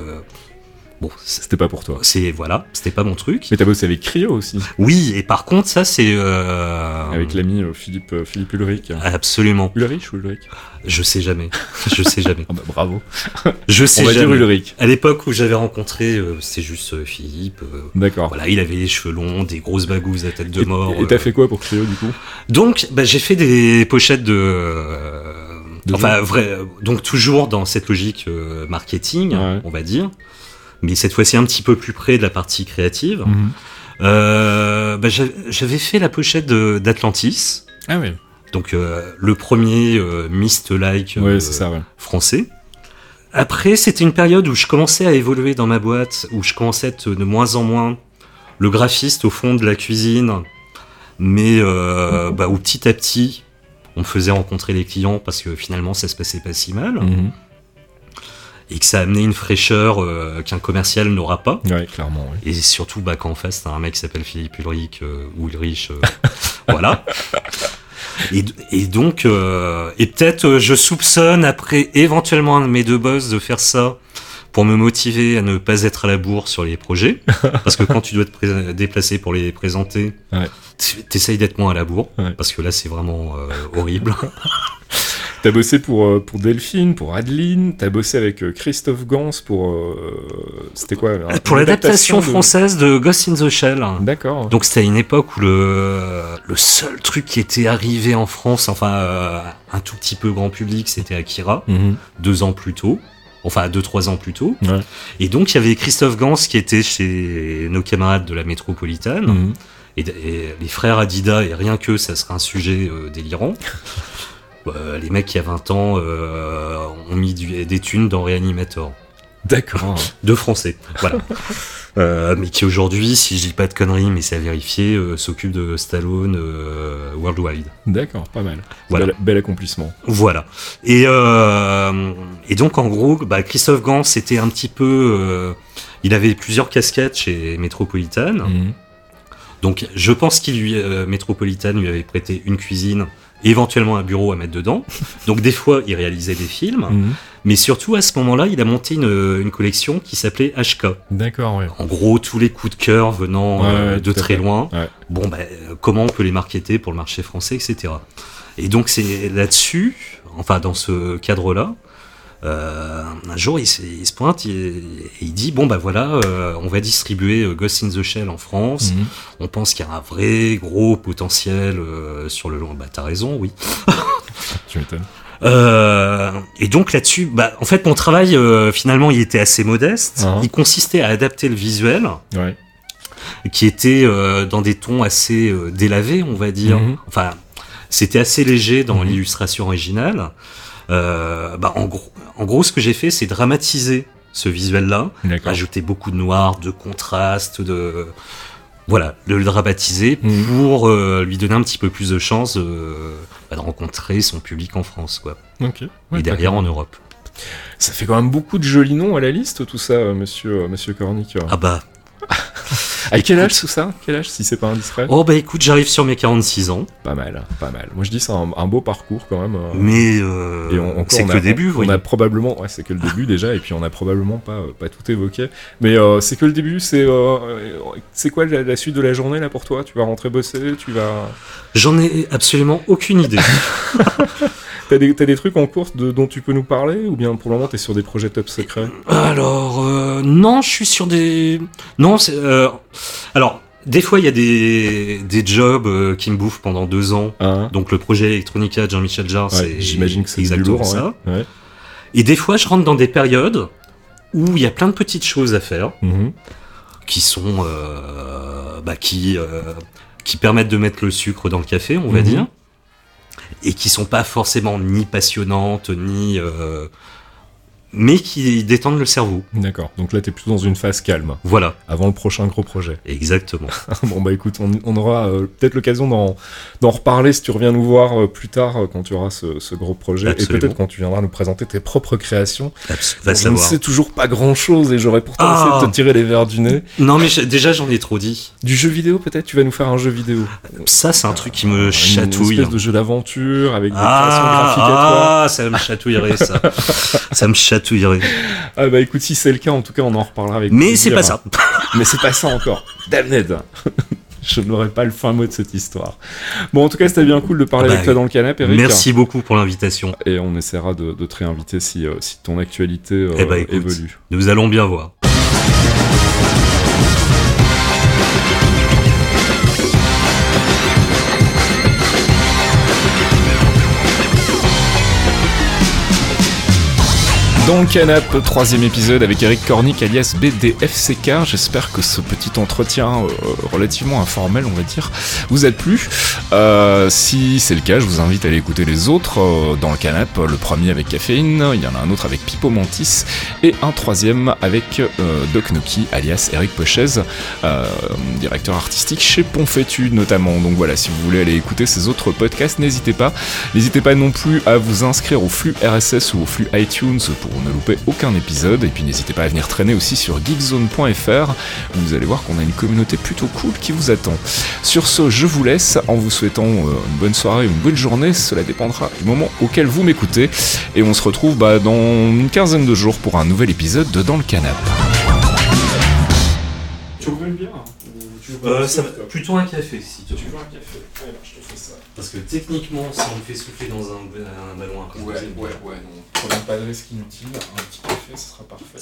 bon, C'était pas pour toi. c'est- voilà, c'était pas mon truc. Mais t'as bossé avec Cryo aussi, Oui, et par contre ça c'est euh, avec l'ami euh, Philippe euh, Philippe Ulrich. absolument. Ulrich ou Ulrich? Je sais jamais. Je sais jamais. Ah bah bravo. Je sais On va dire jamais. Ulrich. À l'époque où j'avais rencontré, euh, c'est juste euh, Philippe. D'accord. voilà, il avait les cheveux longs, des grosses bagouses à tête de Et- mort. Et t'as fait quoi pour Cryo du coup? Donc, bah, j'ai fait des pochettes de. De enfin, vrai, donc toujours dans cette logique euh, marketing, Ouais. on va dire, mais cette fois-ci un petit peu plus près de la partie créative. Mhm. Euh, bah, j'a- j'avais fait la pochette d'Atlantis, Ah oui. donc euh, le premier euh, Mist-like Ouais. Ouais. français. Après, c'était une période où je commençais à évoluer dans ma boîte, où je commençais à être de moins en moins le graphiste au fond de la cuisine, mais bah, où petit à petit, on me faisait rencontrer les clients parce que finalement, ça se passait pas si mal, Mhm. Et que ça amenait une fraîcheur euh, qu'un commercial n'aura pas. Ouais, clairement. Oui. Et surtout, bah, quand en face, t'as un mec qui s'appelle Philippe Ulrich euh, ou Ulrich, euh, voilà. Et, et donc, euh, et peut-être je soupçonne après éventuellement un de mes deux boss de faire ça pour me motiver à ne pas être à la bourre sur les projets. Parce que quand tu dois te déplacer pour les présenter, Ouais. t'essayes d'être moins à la bourre. Ouais. Parce que là, c'est vraiment horrible. T'as bossé pour, euh, pour Delphine, pour Adeline, t'as bossé avec euh, Christophe Gans pour. euh, C'était quoi pour l'adaptation de- française de Ghost in the Shell. D'accord. Donc c'était à une époque où le, le seul truc qui était arrivé en France, enfin euh, un tout petit peu grand public, c'était Akira, Mhm. deux ans plus tôt. Enfin, deux, trois ans plus tôt. Ouais. Et donc, il y avait Christophe Gans qui était chez nos camarades de la métropolitaine. Mhm. Et, et les frères Adida, et rien que ça serait un sujet euh, délirant. Euh, les mecs qui, a 20 ans, euh, ont mis du- des thunes dans Reanimator. D'accord. Deux Français, voilà. Euh, mais qui aujourd'hui, si je dis pas de conneries, mais c'est à vérifier, s'occupe de Stallone Worldwide. D'accord, pas mal. Voilà. Bel, bel accomplissement. Voilà. Et, et donc en gros, bah, Christophe Gans, c'était un petit peu... il avait plusieurs casquettes chez Metropolitan. Mhm. Donc je pense qu'il lui... Metropolitan lui avait prêté une cuisine éventuellement un bureau à mettre dedans. Donc des fois, il réalisait des films, Mhm. mais surtout à ce moment-là, il a monté une, une collection qui s'appelait HK. D'accord, ouais. En gros, tous les coups de cœur venant Ouais, euh, de très loin. Ouais. Bon, ben, euh, comment on peut les marketer pour le marché français, etc. Et donc c'est là-dessus, enfin dans ce cadre-là, euh, un jour il, se- il se pointe et et il dit bon bah voilà, euh, on va distribuer euh, Ghost in the Shell en France. Mhm. On pense qu'il y a un vrai gros potentiel euh, sur le long. Bah t'as raison, oui. Tu m'étonnes. Et donc là-dessus, bah, en fait, mon travail, finalement, il était assez modeste. Ah. Il consistait à adapter le visuel, Ouais. qui était dans des tons assez délavés, on va dire. Mhm. Enfin, c'était assez léger dans Mhm. l'illustration originale. Euh, bah, en, gros, en gros, ce que j'ai fait, c'est dramatiser ce visuel-là, rajouter beaucoup de noir, de contraste, de voilà, de le dramatiser Mhm. pour euh, lui donner un petit peu plus de chance euh, bah, de rencontrer son public en France, quoi. Ouais, et derrière en Europe. Ça fait quand même beaucoup de jolis noms à la liste, tout ça, euh, monsieur, monsieur Cornic. Ah bah, à quel âge tout ça? Quel âge, si c'est pas indiscret? Oh bah écoute, j'arrive sur mes 46 ans, Pas mal, pas mal. Moi je dis c'est un, un beau parcours quand même. euh, mais euh, c'est que le début, on, vous on a probablement, ouais, c'est que le début déjà, et puis on a probablement pas, euh, pas tout évoqué. Mais euh, c'est que le début. C'est, euh, c'est quoi la, la suite de la journée là pour toi? Tu vas rentrer bosser Tu vas, J'en ai absolument aucune idée. t'as des, des trucs en cours de, dont tu peux nous parler, ou bien pour le moment t'es sur des projets top secrets Alors, euh, non, je suis sur des... Non, c'est... euh, Alors, des fois, il y a des, des jobs euh, qui me bouffent pendant deux ans. Hein Donc, le projet Electronica de Jean-Michel Jarre, Ouais, J'imagine que c'est exactement lourd. ça. Ouais. Ouais. Et des fois, je rentre dans des périodes où il y a plein de petites choses à faire. Mhm. qui sont bah, qui qui permettent de mettre le sucre dans le café, on va Mhm. dire, et qui sont pas forcément ni passionnantes ni euh, mais qui détendent le cerveau. D'accord. Donc là t'es plutôt dans une phase calme, Voilà, avant le prochain gros projet. exactement. bon bah écoute, on, on aura euh, peut-être l'occasion d'en, reparler si tu reviens nous voir euh, plus tard euh, quand tu auras ce, ce gros projet, Absolument. et peut-être quand tu viendras nous présenter tes propres créations. Abs- Va Je ne sais toujours pas grand chose et j'aurais pourtant Ah. essayé de te tirer les verres du nez. Non mais déjà j'en ai trop dit. Du jeu vidéo peut-être? Tu vas nous faire un jeu vidéo. Ça c'est un truc qui me Une chatouille. espèce de jeu d'aventure avec des créations graphiques à toi. Ah, ah, ça me chatouillerait ça. ça me chatouillerait. Ah bah écoute, si c'est le cas, en tout cas on en reparlera avec Mais c'est pas ça. Mais c'est pas ça encore. Damned Je n'aurai pas le fin mot de cette histoire. Bon, en tout cas, c'était bien cool de parler Bah, avec toi dans le canapé, Eric. Merci beaucoup pour l'invitation. Et on essaiera de, de te réinviter si, euh, si ton actualité euh, Eh bah, écoute. évolue. Nous allons bien voir. Dans le canap, troisième épisode avec Eric Cornic alias BDFCK. J'espère que ce petit entretien euh, relativement informel, on va dire, vous a plu. Euh, si c'est le cas, je vous invite à aller écouter les autres euh, dans le canap. Le premier avec Caféine, il y en a un autre avec Pipo Mantis et un troisième avec euh, Doc Noki alias Eric Pochez, euh, directeur artistique chez Ponfétu notamment. Donc voilà, si vous voulez aller écouter ces autres podcasts, n'hésitez pas. N'hésitez pas non plus à vous inscrire au flux RSS ou au flux iTunes pour ne louper aucun épisode. Et puis n'hésitez pas à venir traîner aussi sur geekzone.fr où vous allez voir qu'on a une communauté plutôt cool qui vous attend. Sur ce, je vous laisse en vous souhaitant euh, une bonne soirée, une bonne journée. Cela dépendra du moment auquel vous m'écoutez. Et on se retrouve bah, dans une quinzaine de jours pour un nouvel épisode de Dans le Canap. Tu veux une bière Euh, plutôt un café si tu veux. un café ça. Parce que techniquement, si on me fait souffler dans un, un ballon à Ouais, ouais, ouais, non. Prenons pas de risque inutile. Un petit café, ce sera parfait.